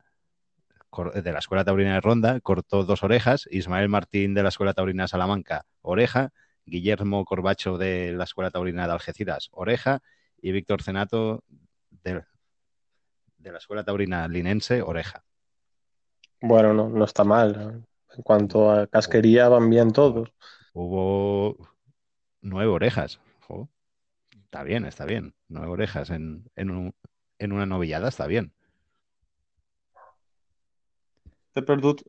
de la Escuela Taurina de Ronda cortó dos orejas. Ismael Martín de la Escuela Taurina de Salamanca, oreja. Guillermo Corbacho de la Escuela Taurina de Algeciras, oreja. Y Víctor Cenato de, la Escuela Taurina Linense, oreja. Bueno, no, no está mal. En cuanto a casquería, van bien todos. Hubo nueve orejas. Está bien, está bien. Nueve orejas en, una novillada está bien.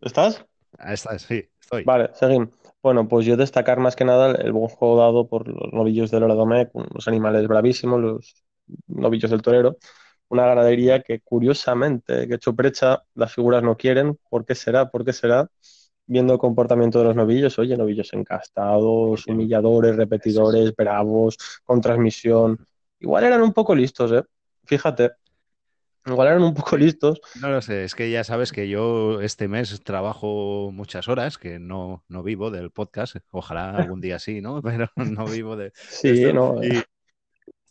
¿Estás? Ah, sí, estoy. Vale, seguimos. Bueno, pues yo destacar más que nada el buen juego dado por los novillos del Oradomec, los animales bravísimos, los novillos del torero. Una ganadería que curiosamente, que hecho precha, las figuras no quieren. ¿Por qué será? ¿Por qué será? viendo el comportamiento de los novillos, oye, novillos encastados, humilladores, repetidores, bravos, con transmisión. Igual eran un poco listos, ¿eh? Fíjate. Igual eran un poco listos. No lo sé, es que ya sabes que yo este mes trabajo muchas horas, que no, no vivo del podcast, ojalá algún día sí, ¿no? Pero no vivo de... Sí, no.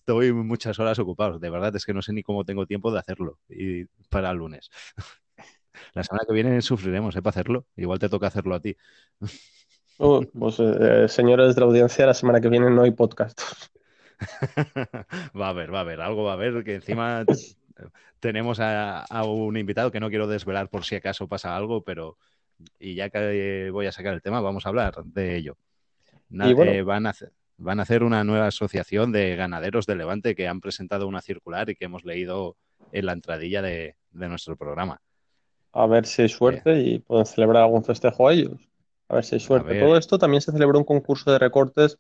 Estoy muchas horas ocupado, de verdad es que no sé ni cómo tengo tiempo de hacerlo y para el lunes. La semana que viene sufriremos ¿eh? para hacerlo. Igual te toca hacerlo a ti. Uh, pues, eh, señores de la audiencia, la semana que viene no hay podcast. va a haber, va a haber, algo va a haber, que encima tenemos a, un invitado que no quiero desvelar por si acaso pasa algo, pero y ya que voy a sacar el tema, vamos a hablar de ello. Eh, van, a hacer, van a hacer una nueva asociación de ganaderos de Levante que han presentado una circular y que hemos leído en la entradilla de nuestro programa. A ver si hay suerte y pueden celebrar algún festejo a ellos. A ver si hay suerte. Todo esto también se celebró un concurso de recortes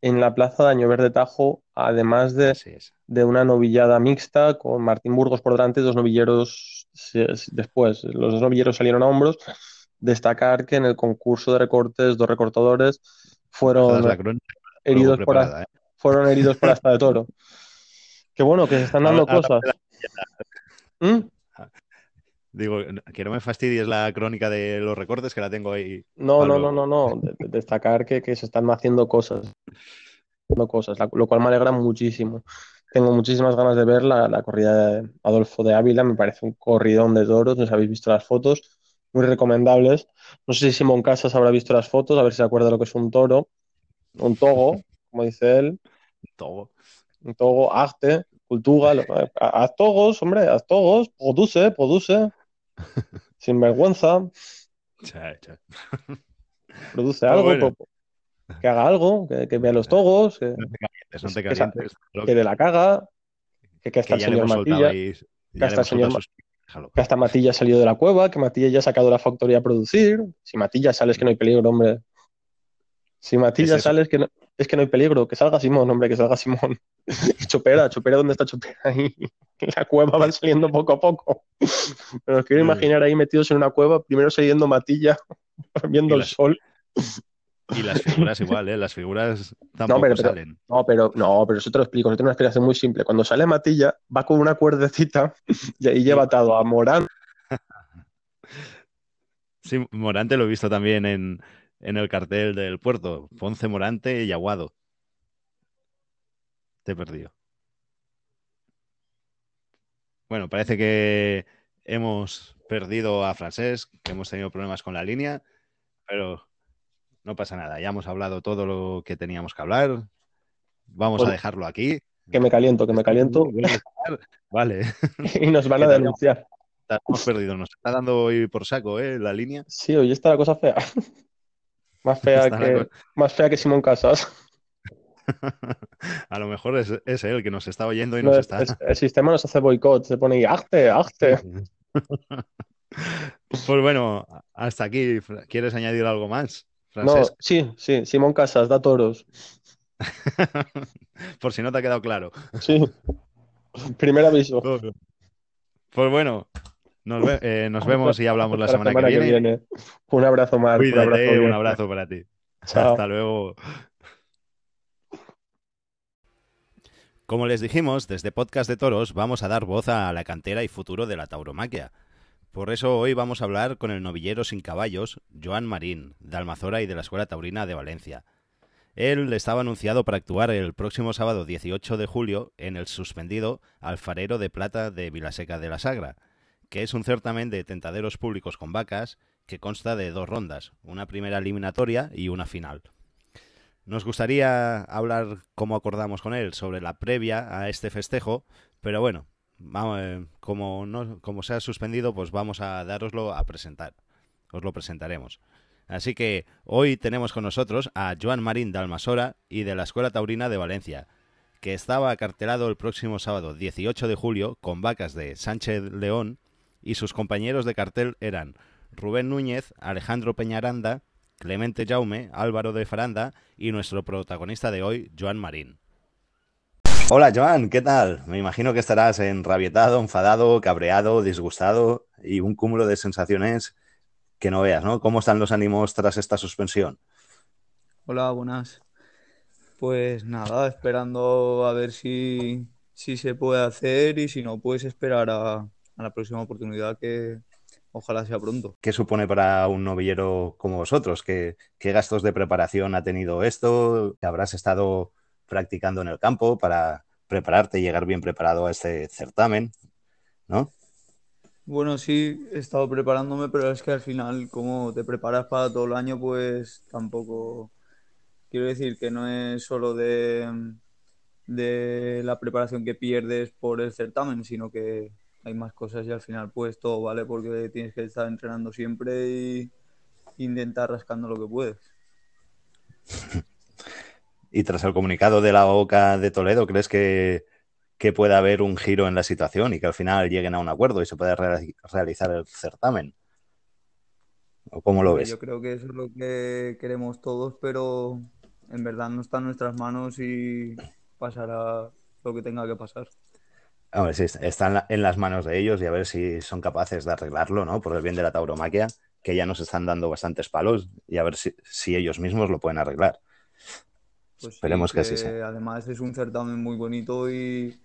en la plaza de Año Verde Tajo, además de, de una novillada mixta con Martín Burgos por delante y dos novilleros después. Los dos novilleros salieron a hombros. Destacar que en el concurso de recortes, dos recortadores fueron heridos por, ¿eh? fueron heridos por asta de toro. Qué bueno, que se están dando cosas. ¿Mm? Digo, que no me fastidies la crónica de los recortes, que la tengo ahí. No, no, no, no, no. destacar que, se están haciendo cosas. cosas, lo cual me alegra muchísimo. Tengo muchísimas ganas de ver la, corrida de Adolfo de Ávila. Me parece un corridón de toros. No sé si habéis visto las fotos. Muy recomendables. No sé si Simón Casas habrá visto las fotos, a ver si se acuerda de lo que es un toro. Un togo, como dice él. Un togo. Un togo, arte, cultura. Haz togos, hombre, haz togos. Produce, produce. Sin vergüenza. Produce algo. Que haga algo, que, vea los togos. Que, que, de la caga. Que, que hasta el señor Matilla. que hasta el señor que hasta Matilla ha salido de la cueva, que Matilla ya ha sacado la factoría a producir. Si Matilla sales que no hay peligro, hombre. Si Matilla sales que no, es que no hay peligro, que salga Simón, hombre, que salga Simón. Chopera, Chopera, ¿dónde está Chopera? Ahí en la cueva van saliendo poco a poco. Pero os quiero imaginar ahí metidos en una cueva, primero saliendo Matilla, viendo el sol. Y las figuras igual, ¿eh? Las figuras tampoco no, pero, salen. No, pero, no, pero eso te lo explico. Eso tiene una explicación muy simple. Cuando sale Matilla, va con una cuerdecita y ahí lleva atado a Morán. Sí, Morante lo he visto también en, el cartel del puerto. Ponce Morante y Aguado. Te he perdido. Bueno, parece que hemos perdido a Francés, que hemos tenido problemas con la línea, pero no pasa nada, ya hemos hablado todo lo que teníamos que hablar. Vamos a pues dejarlo aquí. Que me caliento, que me caliento. Vale. y nos van a denunciar. Hemos perdido, nos está dando hoy por saco, ¿eh? La línea. Sí, hoy está la cosa fea. Más fea, que, más fea que Simón Casas. a lo mejor es, es, él que nos está oyendo y nos está. el sistema nos hace boicot, se pone ¡Achte, achte! pues bueno, hasta aquí. ¿Quieres añadir algo más? No, sí, sí, Simón Casas, da toros. Por si no te ha quedado claro. Sí. Primer aviso. Pues bueno, nos, eh, vemos y hablamos la semana, que, viene. Un abrazo más. un abrazo, un abrazo para ti. Hasta luego. Como les dijimos, desde Podcast de Toros vamos a dar voz a la cantera y futuro de la tauromaquia. Por eso hoy vamos a hablar con el novillero sin caballos, Joan Marín, de Almazora y de la Escuela Taurina de Valencia. Él estaba anunciado para actuar el próximo sábado 18 de julio en el suspendido Alfarero de Plata de Vilaseca de la Sagra, que es un certamen de tentaderos públicos con vacas que consta de dos rondas, una primera eliminatoria y una final. Nos gustaría hablar, como acordamos con él, sobre la previa a este festejo, pero bueno, eh, como, no, se ha suspendido, pues vamos a daroslo a presentar. Os lo presentaremos. Así que hoy tenemos con nosotros a Joan Marín de Almasora y de la Escuela Taurina de Valencia, que estaba acartelado el próximo sábado 18 de julio con vacas de Sánchez León y sus compañeros de cartel eran Rubén Núñez, Alejandro Peñaranda, Clemente Jaume, Álvaro de Faranda y nuestro protagonista de hoy, Joan Marín. Hola Joan, ¿qué tal? Me imagino que estarás enrabietado, enfadado, cabreado, disgustado y un cúmulo de sensaciones que no veas, ¿no? ¿Cómo están los ánimos tras esta suspensión? Hola, buenas. Pues nada, esperando a ver si, se puede hacer y si no, pues esperar a, la próxima oportunidad que ojalá sea pronto. ¿Qué supone para un novillero como vosotros? ¿Qué, qué gastos de preparación ha tenido esto? ¿Habrás estado practicando en el campo para prepararte y llegar bien preparado a este certamen, ¿no? Bueno, sí, he estado preparándome, pero es que al final, como te preparas para todo el año, pues tampoco. Quiero decir que no es solo de, de la preparación que pierdes por el certamen, sino que hay más cosas y al final, pues todo vale porque tienes que estar entrenando siempre y intentar rascando lo que puedes. Y tras el comunicado de la OCA de Toledo, ¿crees que, que puede haber un giro en la situación y que al final lleguen a un acuerdo y se pueda realizar el certamen? ¿O cómo lo ves? Yo creo que eso es lo que queremos todos, pero en verdad no está en nuestras manos y pasará lo que tenga que pasar. Hombre, sí, está en, las manos de ellos y a ver si son capaces de arreglarlo, ¿no? Por el bien de la tauromaquia, que ya nos están dando bastantes palos y a ver si ellos mismos lo pueden arreglar. Pues Esperemos que, que así sea. Además es un certamen muy bonito y,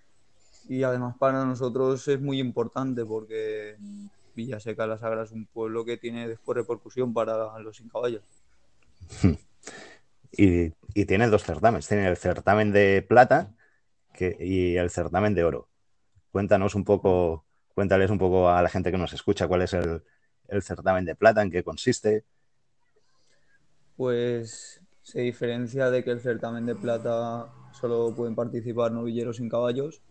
y además para nosotros es muy importante porque Villaseca la Sagra es un pueblo que tiene después repercusión para los sin caballos. Y, y, tiene dos certámenes. Tiene el certamen de plata que, y el certamen de oro. Cuéntanos un poco, cuéntales un poco a la gente que nos escucha cuál es el, el certamen de plata, en qué consiste. Pues se diferencia de que el certamen de plata solo pueden participar novilleros sin caballos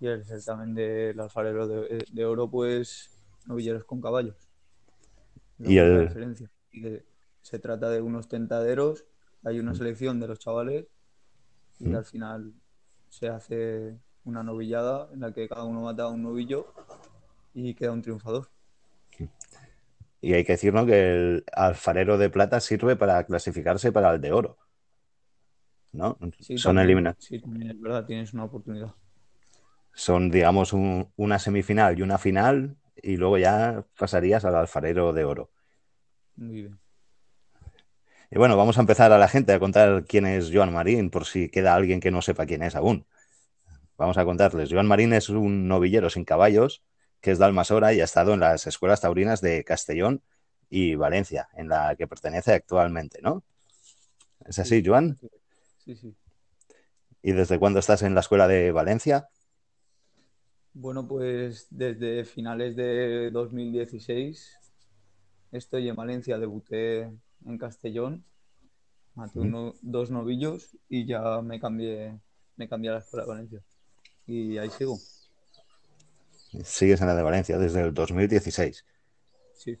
y el certamen del alfarero de, de, oro, pues novilleros con caballos. Y el... la diferencia. Se trata de unos tentaderos, hay una selección de los chavales y al final se hace una novillada en la que cada uno mata a un novillo y queda un triunfador. Y hay que decir ¿no? que el alfarero de plata sirve para clasificarse para el de oro. ¿No? Sí, Son eliminados. Sí, es verdad, tienes una oportunidad. Son, digamos, un, una semifinal y una final, y luego ya pasarías al alfarero de oro. Muy bien. Y bueno, vamos a empezar a la gente a contar quién es Joan Marín, por si queda alguien que no sepa quién es aún. Vamos a contarles. Joan Marín es un novillero sin caballos, que es de Almasora y ha estado en las escuelas taurinas de Castellón y Valencia, en la que pertenece actualmente, ¿no? ¿Es así, Sí. Joan? Sí, sí. ¿Y desde cuándo estás en la escuela de Valencia? Bueno, pues desde finales de 2016 estoy en Valencia, debuté en Castellón, maté uno- dos novillos y ya me cambié, me cambié a la escuela de Valencia. Y ahí sigo, Sigues en la de Valencia desde el 2016. sí.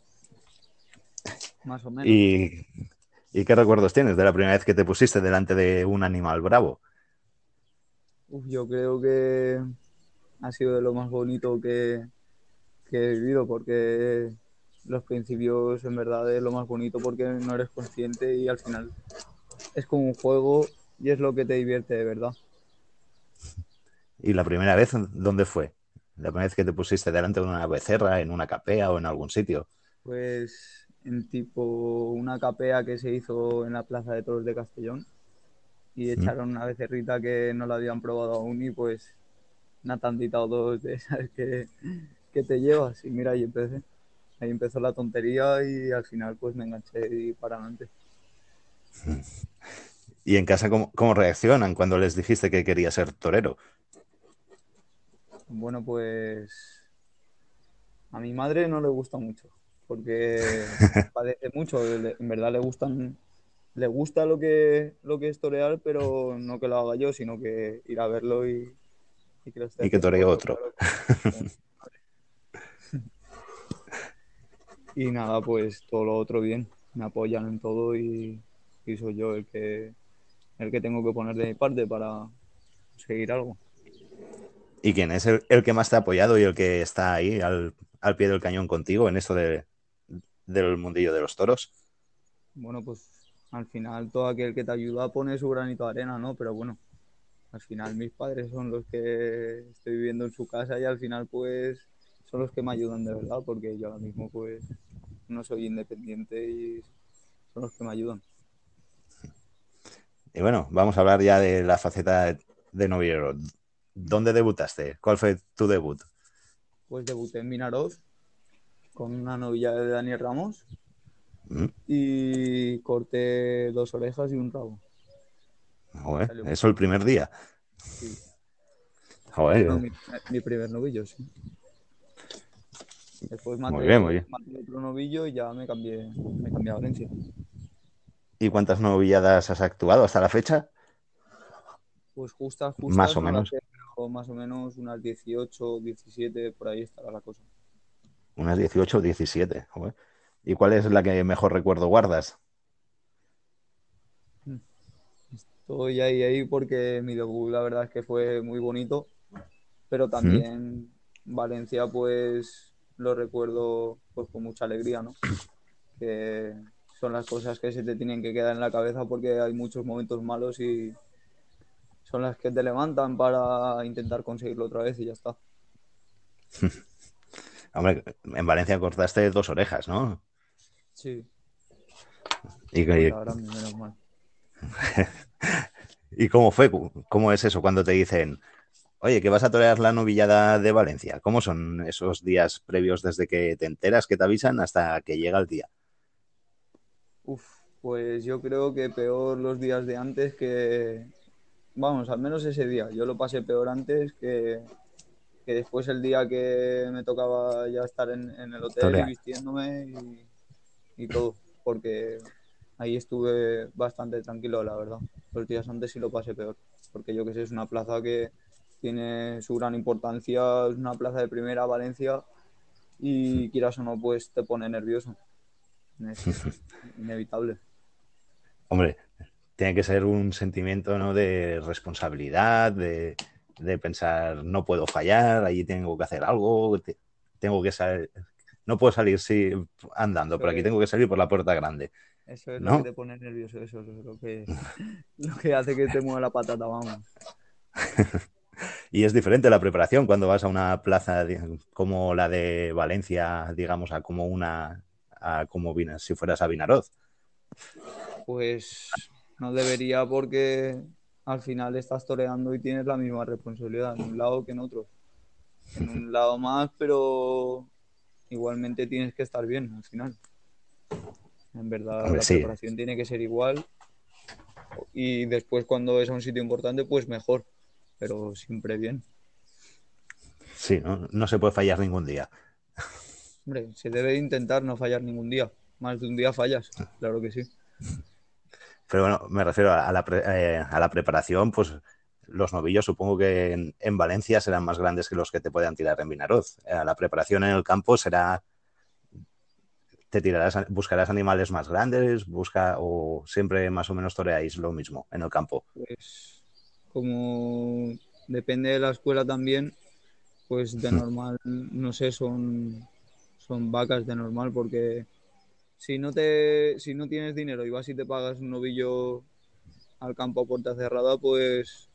Más o menos. ¿Y, ¿Y qué recuerdos tienes de la primera vez que te pusiste delante de un animal bravo? Uf, yo creo que ha sido de lo más bonito que, que he vivido porque los principios en verdad es lo más bonito porque no eres consciente y al final es como un juego y es lo que te divierte de verdad. ¿Y la primera vez dónde fue? La primera vez que te pusiste delante de una becerra, en una capea o en algún sitio. Pues en tipo una capea que se hizo en la Plaza de Toros de Castellón y echaron una becerrita que no la habían probado aún y pues una tandita o dos de esas que, que te llevas y mira ahí empecé. Ahí empezó la tontería y al final pues me enganché y para adelante. ¿Y en casa cómo, cómo reaccionan cuando les dijiste que quería ser torero? Bueno, pues a mi madre no le gusta mucho, porque padece mucho. En verdad le gustan, le gusta lo que, lo que es torear, pero no que lo haga yo, sino que ir a verlo y, y que lo esté Y que toree otro, claro. Y nada, pues todo lo otro bien. Me apoyan en todo y, y soy yo el que, el que tengo que poner de mi parte para conseguir algo. ¿Y quién es el, el que más te ha apoyado y el que está ahí al, al pie del cañón contigo en esto de, del mundillo de los toros? Bueno, pues al final todo aquel que te ayuda pone su granito de arena, ¿no? Pero bueno, al final mis padres son los que estoy viviendo en su casa y al final pues son los que me ayudan de verdad, porque yo ahora mismo pues no soy independiente y son los que me ayudan. Y bueno, vamos a hablar ya de la faceta de novillero. ¿Dónde debutaste? ¿Cuál fue tu debut? Pues debuté en Vinaroz con una novilla de Daniel Ramos Mm, y corté dos orejas y un rabo. joder, eso el primer día. Sí. Joder, No, mi, mi primer novillo, sí. Después maté, Muy bien, muy bien. maté otro novillo y ya me cambié, me cambié a Valencia. ¿y cuántas novilladas has actuado hasta la fecha? Pues justas, justas. Más o menos. Pero más o menos unas 18, 17, por ahí estará la cosa. Unas 18 o 17. joder. ¿Y cuál es la que mejor recuerdo guardas? Estoy ahí, ahí porque mi debut la verdad es que fue muy bonito, pero también Valencia pues lo recuerdo pues con mucha alegría, ¿no? Que son las cosas que se te tienen que quedar en la cabeza porque hay muchos momentos malos y son las que te levantan para intentar conseguirlo otra vez y ya está. Hombre, en Valencia cortaste dos orejas, ¿no? Sí, Y, que- ahora menos mal. ¿Y cómo fue? ¿Cómo es eso cuando te dicen, oye, que vas a torear la novillada de Valencia? ¿Cómo son esos días previos desde que te enteras, que te avisan, hasta que llega el día? Uf, pues yo creo que peor los días de antes que, vamos, al menos ese día. Yo lo pasé peor antes que, que después el día que me tocaba ya estar en, el hotel vistiéndome y, y, todo, porque ahí estuve bastante tranquilo, la verdad. Los días antes sí lo pasé peor, porque yo que sé, es una plaza que tiene su gran importancia, es una plaza de primera Valencia y quieras o no, pues te pone nervioso. Es inevitable. Hombre, tiene que ser un sentimiento ¿no? de responsabilidad, de, pensar, no puedo fallar, allí tengo que hacer algo, tengo que salir, no puedo salir sí, andando, pero aquí tengo que salir por la puerta grande. Eso es lo que te pone nervioso, eso es lo que, lo que hace que te mueva la patata, vamos. y es diferente la preparación cuando vas a una plaza como la de Valencia, digamos, a como una, a como si fueras a Vinaroz. Pues no debería porque al final estás toreando y tienes la misma responsabilidad en un lado que en otro. En un lado más, pero igualmente tienes que estar bien al final. En verdad, la preparación tiene que ser igual. Y después, cuando es a un sitio importante, pues mejor. Pero siempre bien. Sí, no, no se puede fallar ningún día. Hombre, se debe intentar no fallar ningún día. Más de un día fallas, claro que sí. Pero bueno, me refiero a la, eh, a la preparación, pues los novillos supongo que en, Valencia serán más grandes que los que te puedan tirar en Vinaroz. Eh, la preparación en el campo será, te tirarás, buscarás animales más grandes, busca o siempre más o menos toreáis lo mismo en el campo. Pues como depende de la escuela también, pues de normal, no sé, son, son vacas de normal porque si no te si no tienes dinero y vas y te pagas un novillo al campo a puerta cerrada, pues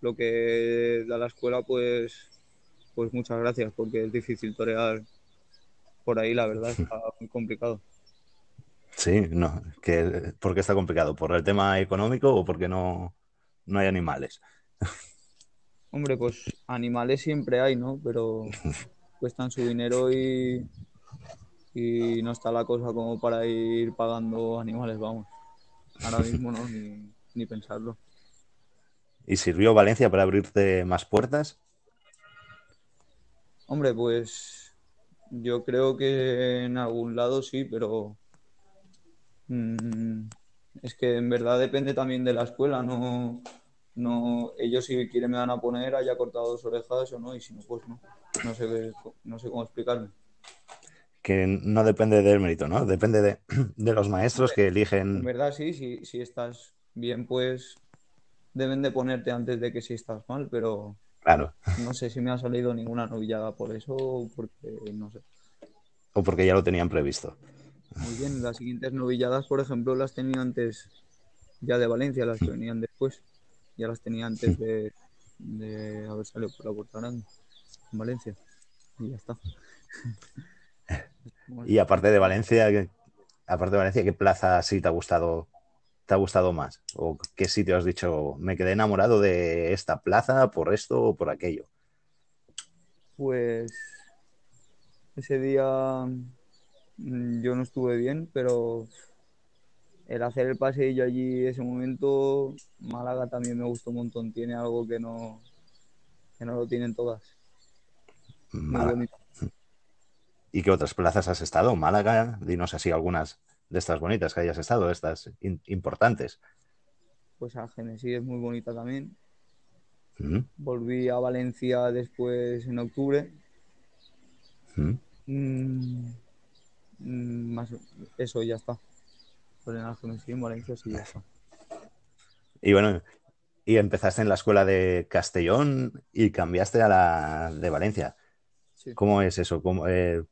lo que da la escuela, pues pues muchas gracias, porque es difícil torear por ahí, la verdad, está muy complicado. Sí, no, que, ¿por qué está complicado? ¿Por el tema económico o porque no, no hay animales? Hombre, pues animales siempre hay, ¿no? Pero cuestan su dinero y, y no está la cosa como para ir pagando animales, vamos. Ahora mismo no, ni, pensarlo. ¿Y sirvió Valencia para abrirte más puertas? Hombre, pues yo creo que en algún lado sí, pero mm, es que en verdad depende también de la escuela, no, no ellos si quieren me van a poner haya cortado dos orejas o no, y si no, pues no. No sé, no sé cómo explicarme que no depende del mérito, ¿no? Depende de, los maestros que eligen. En verdad, sí, si, estás bien, pues deben de ponerte antes de que si estás mal, pero claro. no sé si me ha salido ninguna novillada por eso o porque no sé. O porque ya lo tenían previsto. Muy bien, las siguientes novilladas, por ejemplo, las tenía antes ya de Valencia, las que venían después. Ya las tenía antes de, de haber salido por la puerta grande en Valencia. Y ya está. Y aparte de Valencia, aparte de Valencia, ¿qué plaza sí te ha gustado, te ha gustado más? ¿O qué sitio has dicho, me quedé enamorado de esta plaza por esto o por aquello? Pues ese día mm, yo no estuve bien, pero el hacer el paseillo allí ese momento, Málaga también me gustó un montón. Tiene algo que no, que no lo tienen todas. ¿Y qué otras plazas has estado? Málaga, dinos así algunas de estas bonitas que hayas estado, estas importantes. Pues a Genesí es muy bonita también. Mm. Volví a Valencia después en octubre. Mm. Mm, más, eso ya está. Pues en en Valencia sí ya está. Y bueno, y empezaste en la escuela de Castellón y cambiaste a la de Valencia. ¿Cómo es eso? ¿Cómo, eh,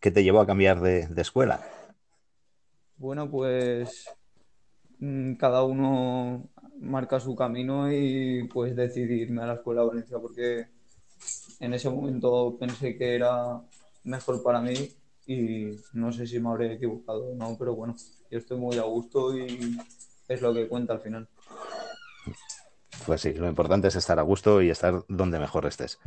¿Qué te llevó a cambiar de, escuela? Bueno, pues mm, cada uno marca su camino y pues decidirme a la escuela de Valencia porque en ese momento pensé que era mejor para mí y no sé si me habré equivocado o no, pero bueno, yo estoy muy a gusto y es lo que cuenta al final. Pues sí, lo importante es estar a gusto y estar donde mejor estés.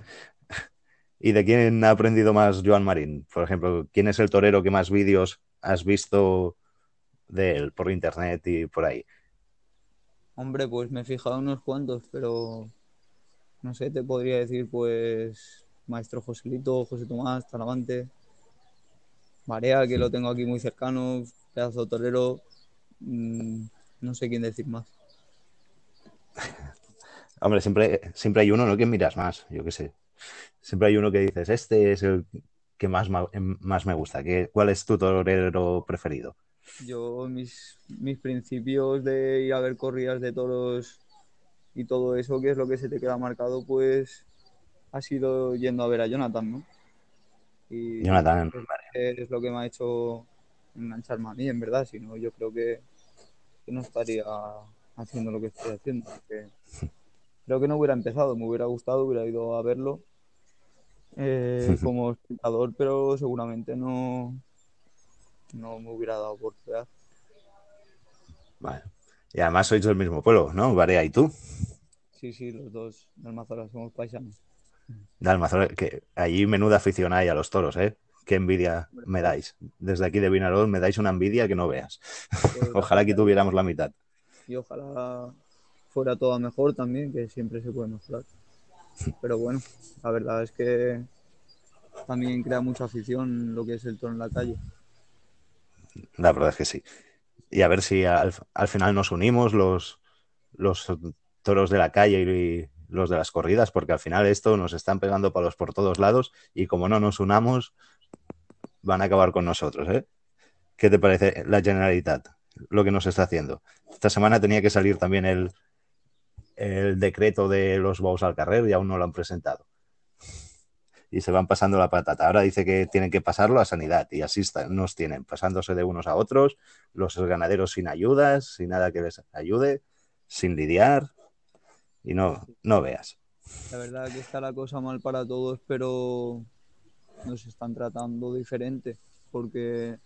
¿Y de quién ha aprendido más Joan Marín? Por ejemplo, ¿quién es el torero que más vídeos has visto de él por internet y por ahí? Hombre, pues me he fijado unos cuantos, pero no sé, te podría decir pues Maestro Joselito, José Tomás, Talavante, Marea, que lo tengo aquí muy cercano, pedazo torero, mm, no sé quién decir más. Hombre, siempre, siempre hay uno, ¿no? Que miras más, yo qué sé siempre hay uno que dices, este es el que más, em, más me gusta. ¿Cuál es tu torero preferido? Yo, mis, mis principios de ir a ver corridas de toros y todo eso, que es lo que se te queda marcado, pues ha sido yendo a ver a Jonathan, ¿no? Y Jonathan. Es, lo que me ha hecho engancharme a mí, en verdad, si no, yo creo que, no estaría haciendo lo que estoy haciendo. creo que no hubiera empezado, me hubiera gustado, hubiera ido a verlo eh, como espectador, pero seguramente no, no me hubiera dado oportunidad. Vale. Y además sois del mismo pueblo, ¿no? Varea y tú. Sí, sí, los dos de Almazora somos paisanos. De Almazora, que allí menuda afición hay a los toros, ¿eh? Qué envidia me dais. Desde aquí de Vinarol me dais una envidia que no veas. ojalá que tuviéramos la mitad. Y ojalá fuera todo mejor también, que siempre se puede mejorar. Pero bueno, la verdad es que también crea mucha afición lo que es el toro en la calle. La verdad es que sí. Y a ver si al, final nos unimos los, los toros de la calle y los de las corridas, porque al final esto nos están pegando palos por todos lados y como no nos unamos, van a acabar con nosotros. ¿eh? ¿Qué te parece la Generalitat? Lo que nos está haciendo. Esta semana tenía que salir también el, el decreto de los bows al carrer y aún no lo han presentado. Y se van pasando la patata. Ahora dice que tienen que pasarlo a sanidad y así nos tienen, pasándose de unos a otros, los ganaderos sin ayudas, sin nada que les ayude, sin lidiar y no, no veas. La verdad que está la cosa mal para todos, pero nos están tratando diferente porque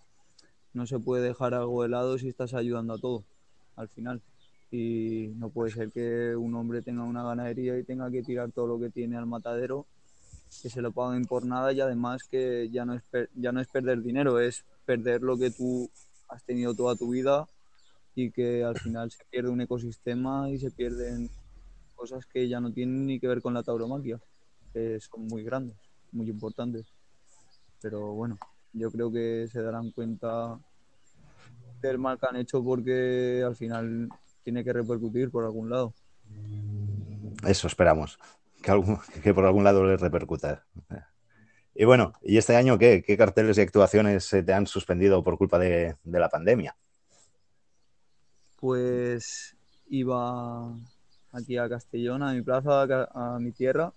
no se puede dejar algo de lado si estás ayudando a todo al final y no puede ser que un hombre tenga una ganadería y tenga que tirar todo lo que tiene al matadero, que se lo paguen por nada y además que ya no es, ya no es perder dinero, es perder lo que tú has tenido toda tu vida y que al final se pierde un ecosistema y se pierden cosas que ya no tienen ni que ver con la tauromaquia, que son muy grandes, muy importantes. Pero bueno, yo creo que se darán cuenta del mal que han hecho porque al final tiene que repercutir por algún lado. Eso esperamos, que, por algún lado le repercuta. Y bueno, ¿y este año qué? ¿Qué carteles y actuaciones se te han suspendido por culpa de, la pandemia? Pues iba aquí a Castellón, a mi plaza, a mi tierra,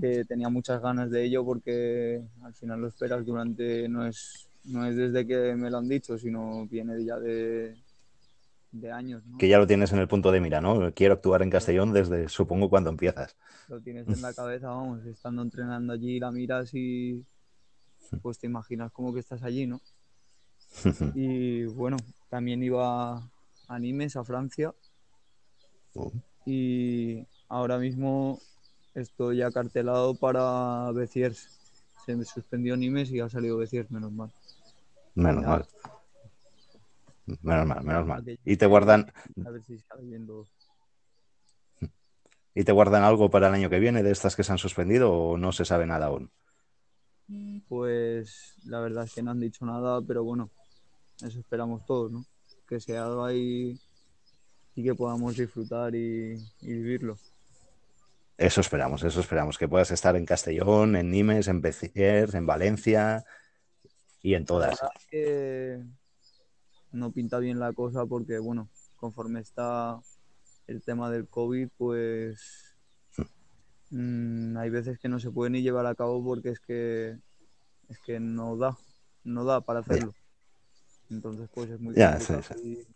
que tenía muchas ganas de ello porque al final lo esperas durante, no es, no es desde que me lo han dicho, sino viene ya de, de años. Que ya lo tienes en el punto de mira, ¿no? Quiero actuar en Castellón desde, supongo, cuando empiezas. Lo tienes en la cabeza, vamos, estando entrenando allí, la miras y pues te imaginas como que estás allí, ¿no? y bueno, también iba a Nimes, a Francia. Oh. Y ahora mismo estoy acartelado para Beciers. Se me suspendió Nimes y ha salido Beciers, menos mal. Menos mal. Menos mal, menos mal. Y te guardan. ¿Y te guardan algo para el año que viene de estas que se han suspendido o no se sabe nada aún? Pues la verdad es que no han dicho nada, pero bueno, eso esperamos todos, ¿no? Que se haga y, y que podamos disfrutar y, vivirlo. Eso esperamos, eso esperamos, que puedas estar en Castellón, en Nimes, en Beciers, en Valencia y en todas no pinta bien la cosa porque, bueno, conforme está el tema del COVID, pues mm, hay veces que no se puede ni llevar a cabo porque es que es que no da, no da para hacerlo. Entonces, pues es muy difícil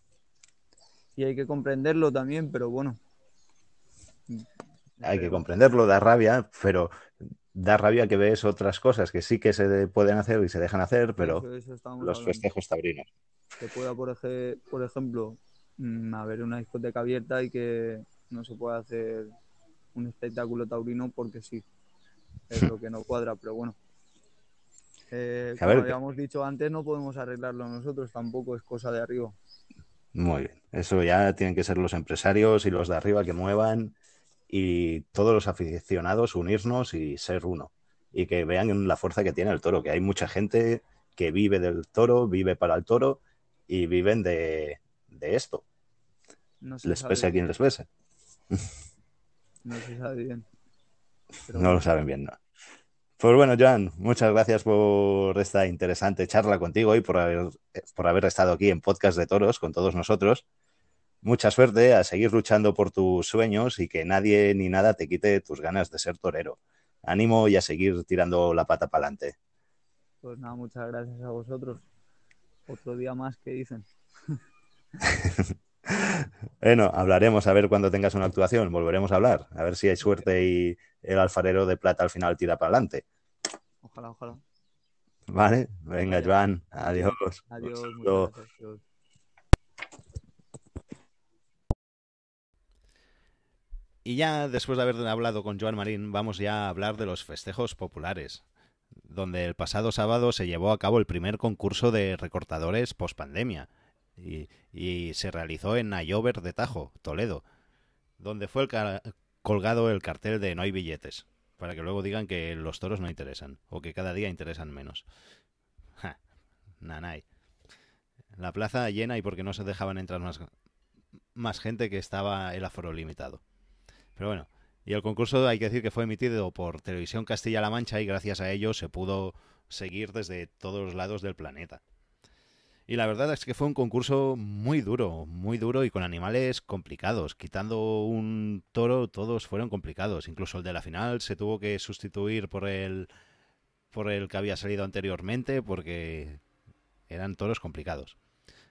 Y, y, hay que comprenderlo también, pero bueno. Hay que comprenderlo, da rabia, pero da rabia que ves otras cosas que sí que se pueden hacer y se dejan hacer, pero los festejos taurinos. Que pueda, por, por ejemplo, mm, haber una discoteca abierta y que no se puede hacer un espectáculo taurino porque sí, es lo que no cuadra, pero bueno. Eh, como habíamos dicho antes, no podemos arreglarlo nosotros, tampoco es cosa de arriba. Muy bien, eso ya tienen que ser los empresarios y los de arriba que muevan y todos los aficionados unirnos y ser uno y que vean la fuerza que tiene el toro, que hay mucha gente que vive del toro, vive para el toro y viven de, esto. les pese a quien les pese. No se sabe bien. No lo saben bien, no. Pues bueno, Joan, muchas gracias por esta interesante charla contigo y por haber, por haber estado aquí en Podcast de Toros con todos nosotros. Mucha suerte a seguir luchando por tus sueños y que nadie ni nada te quite tus ganas de ser torero. Ánimo y a seguir tirando la pata para adelante. Pues nada, muchas gracias a vosotros. Otro día más que dicen. bueno, hablaremos a ver cuando tengas una actuación, volveremos a hablar, a ver si hay suerte y el alfarero de plata al final tira para adelante. Ojalá, ojalá. Vale, venga, Joan, adiós. Adiós. Y ya después de haber hablado con Joan Marín, vamos ya a hablar de los festejos populares, donde el pasado sábado se llevó a cabo el primer concurso de recortadores post-pandemia y, se realizó en Ayover de Tajo, Toledo, donde fue colgado el cartel de no hay billetes, para que luego digan que los toros no interesan, o que cada día interesan menos. Ja, nanay. La plaza llena y porque no se dejaban entrar más gente que estaba el aforo limitado. Pero bueno, y el concurso hay que decir que fue emitido por Televisión Castilla-La Mancha y gracias a ello se pudo seguir desde todos los lados del planeta. Y la verdad es que fue un concurso muy duro, muy duro y con animales complicados. Quitando un toro, todos fueron complicados. Incluso el de la final se tuvo que sustituir por el, por el que había salido anteriormente porque eran toros complicados.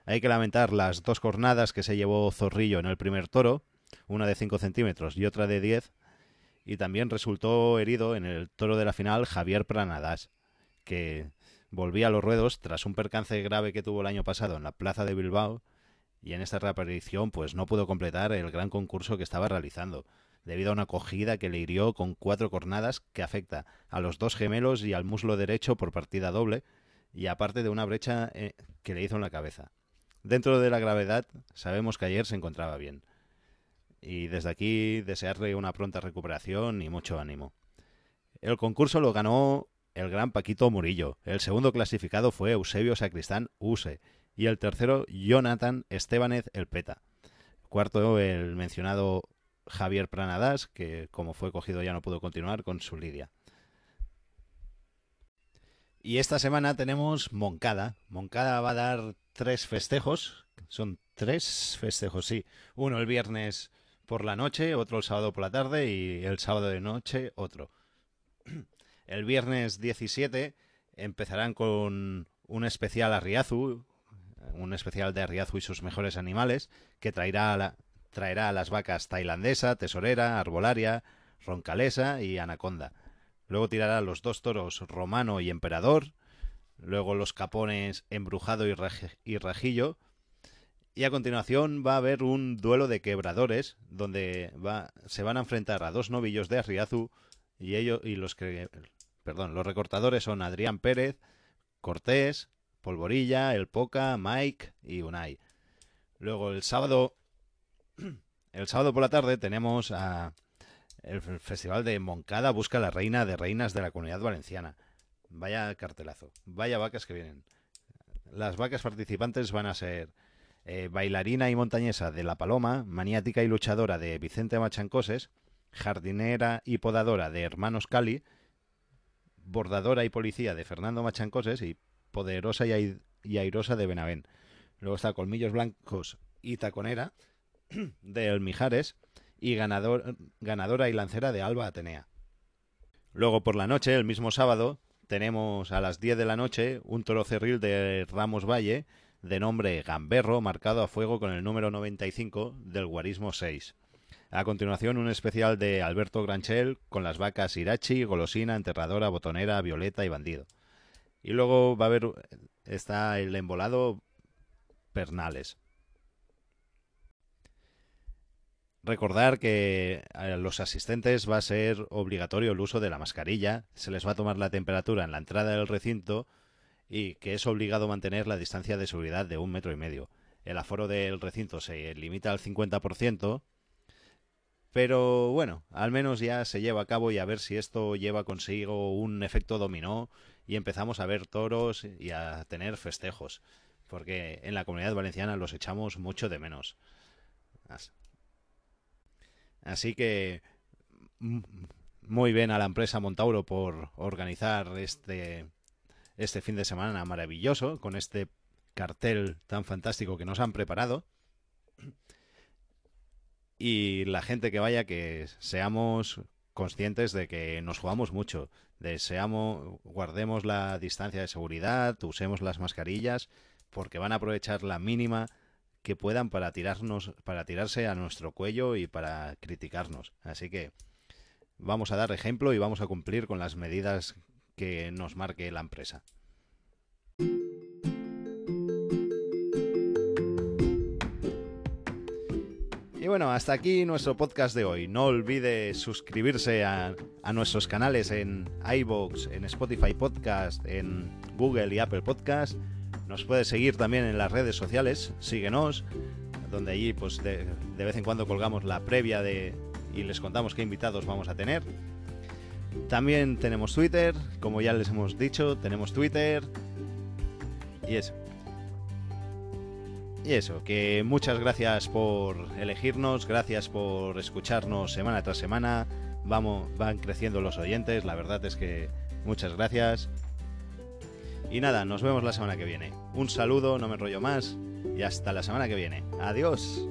Hay que lamentar las dos jornadas que se llevó Zorrillo en el primer toro, una de 5 centímetros y otra de 10. Y también resultó herido en el toro de la final Javier Pranadas, que volvía a los ruedos tras un percance grave que tuvo el año pasado en la plaza de Bilbao y en esta reaparición pues no pudo completar el gran concurso que estaba realizando debido a una acogida que le hirió con cuatro cornadas que afecta a los dos gemelos y al muslo derecho por partida doble y aparte de una brecha eh, que le hizo en la cabeza. Dentro de la gravedad sabemos que ayer se encontraba bien y desde aquí desearle una pronta recuperación y mucho ánimo. El concurso lo ganó el gran Paquito Murillo. El segundo clasificado fue Eusebio Sacristán Use. Y el tercero, Jonathan Estebanez El Peta. Cuarto, el mencionado Javier Pranadas, que como fue cogido ya no pudo continuar con su lidia. Y esta semana tenemos Moncada. Moncada va a dar tres festejos. Son tres festejos, sí. Uno el viernes por la noche, otro el sábado por la tarde y el sábado de noche otro. El viernes 17 empezarán con un especial Arriazu, un especial de Arriazu y sus mejores animales, que traerá a, traerá a las vacas tailandesa, tesorera, arbolaria, roncalesa y anaconda. Luego tirará los dos toros romano y emperador, luego los capones embrujado y rajillo, y a continuación va a haber un duelo de quebradores, donde va, se van a enfrentar a dos novillos de Arriazu y ellos y los que perdón, los recortadores son Adrián Pérez, Cortés, Polvorilla, El Poca, Mike y Unai. Luego el sábado, el sábado por la tarde tenemos a el Festival de Moncada busca la reina de reinas de la comunidad valenciana. Vaya cartelazo, vaya vacas que vienen. Las vacas participantes van a ser eh, bailarina y montañesa de La Paloma, maniática y luchadora de Vicente Machancoses, jardinera y podadora de Hermanos Cali, bordadora y policía de Fernando Machancoses y poderosa y, airosa de Benavén. Luego está Colmillos Blancos y Taconera de El Mijares y ganador, ganadora y lancera de Alba Atenea. Luego por la noche, el mismo sábado, tenemos a las 10 de la noche un toro cerril de Ramos Valle de nombre Gamberro marcado a fuego con el número 95 del guarismo 6. A continuación, un especial de Alberto Granchel con las vacas Irachi, Golosina, Enterradora, Botonera, Violeta y Bandido. Y luego va a haber, está el embolado Pernales. Recordar que a los asistentes va a ser obligatorio el uso de la mascarilla, se les va a tomar la temperatura en la entrada del recinto y que es obligado mantener la distancia de seguridad de un metro y medio. El aforo del recinto se limita al 50%, pero bueno, al menos ya se lleva a cabo y a ver si esto lleva consigo un efecto dominó y empezamos a ver toros y a tener festejos, porque en la comunidad valenciana los echamos mucho de menos. Así que muy bien a la empresa Montauro por organizar este este fin de semana maravilloso con este cartel tan fantástico que nos han preparado. Y la gente que vaya, que seamos conscientes de que nos jugamos mucho, de seamos, guardemos la distancia de seguridad, usemos las mascarillas, porque van a aprovechar la mínima que puedan para tirarnos, para tirarse a nuestro cuello y para criticarnos. Así que vamos a dar ejemplo y vamos a cumplir con las medidas que nos marque la empresa. Y bueno, hasta aquí nuestro podcast de hoy. No olvide suscribirse a, nuestros canales en iVoox, en Spotify Podcast, en Google y Apple Podcast. Nos puedes seguir también en las redes sociales, síguenos, donde allí pues de, de vez en cuando colgamos la previa de y les contamos qué invitados vamos a tener. También tenemos Twitter, como ya les hemos dicho, tenemos Twitter. Y eso. Y eso, que muchas gracias por elegirnos, gracias por escucharnos semana tras semana. Vamos, van creciendo los oyentes, la verdad es que muchas gracias. Y nada, nos vemos la semana que viene. Un saludo, no me enrollo más y hasta la semana que viene. Adiós.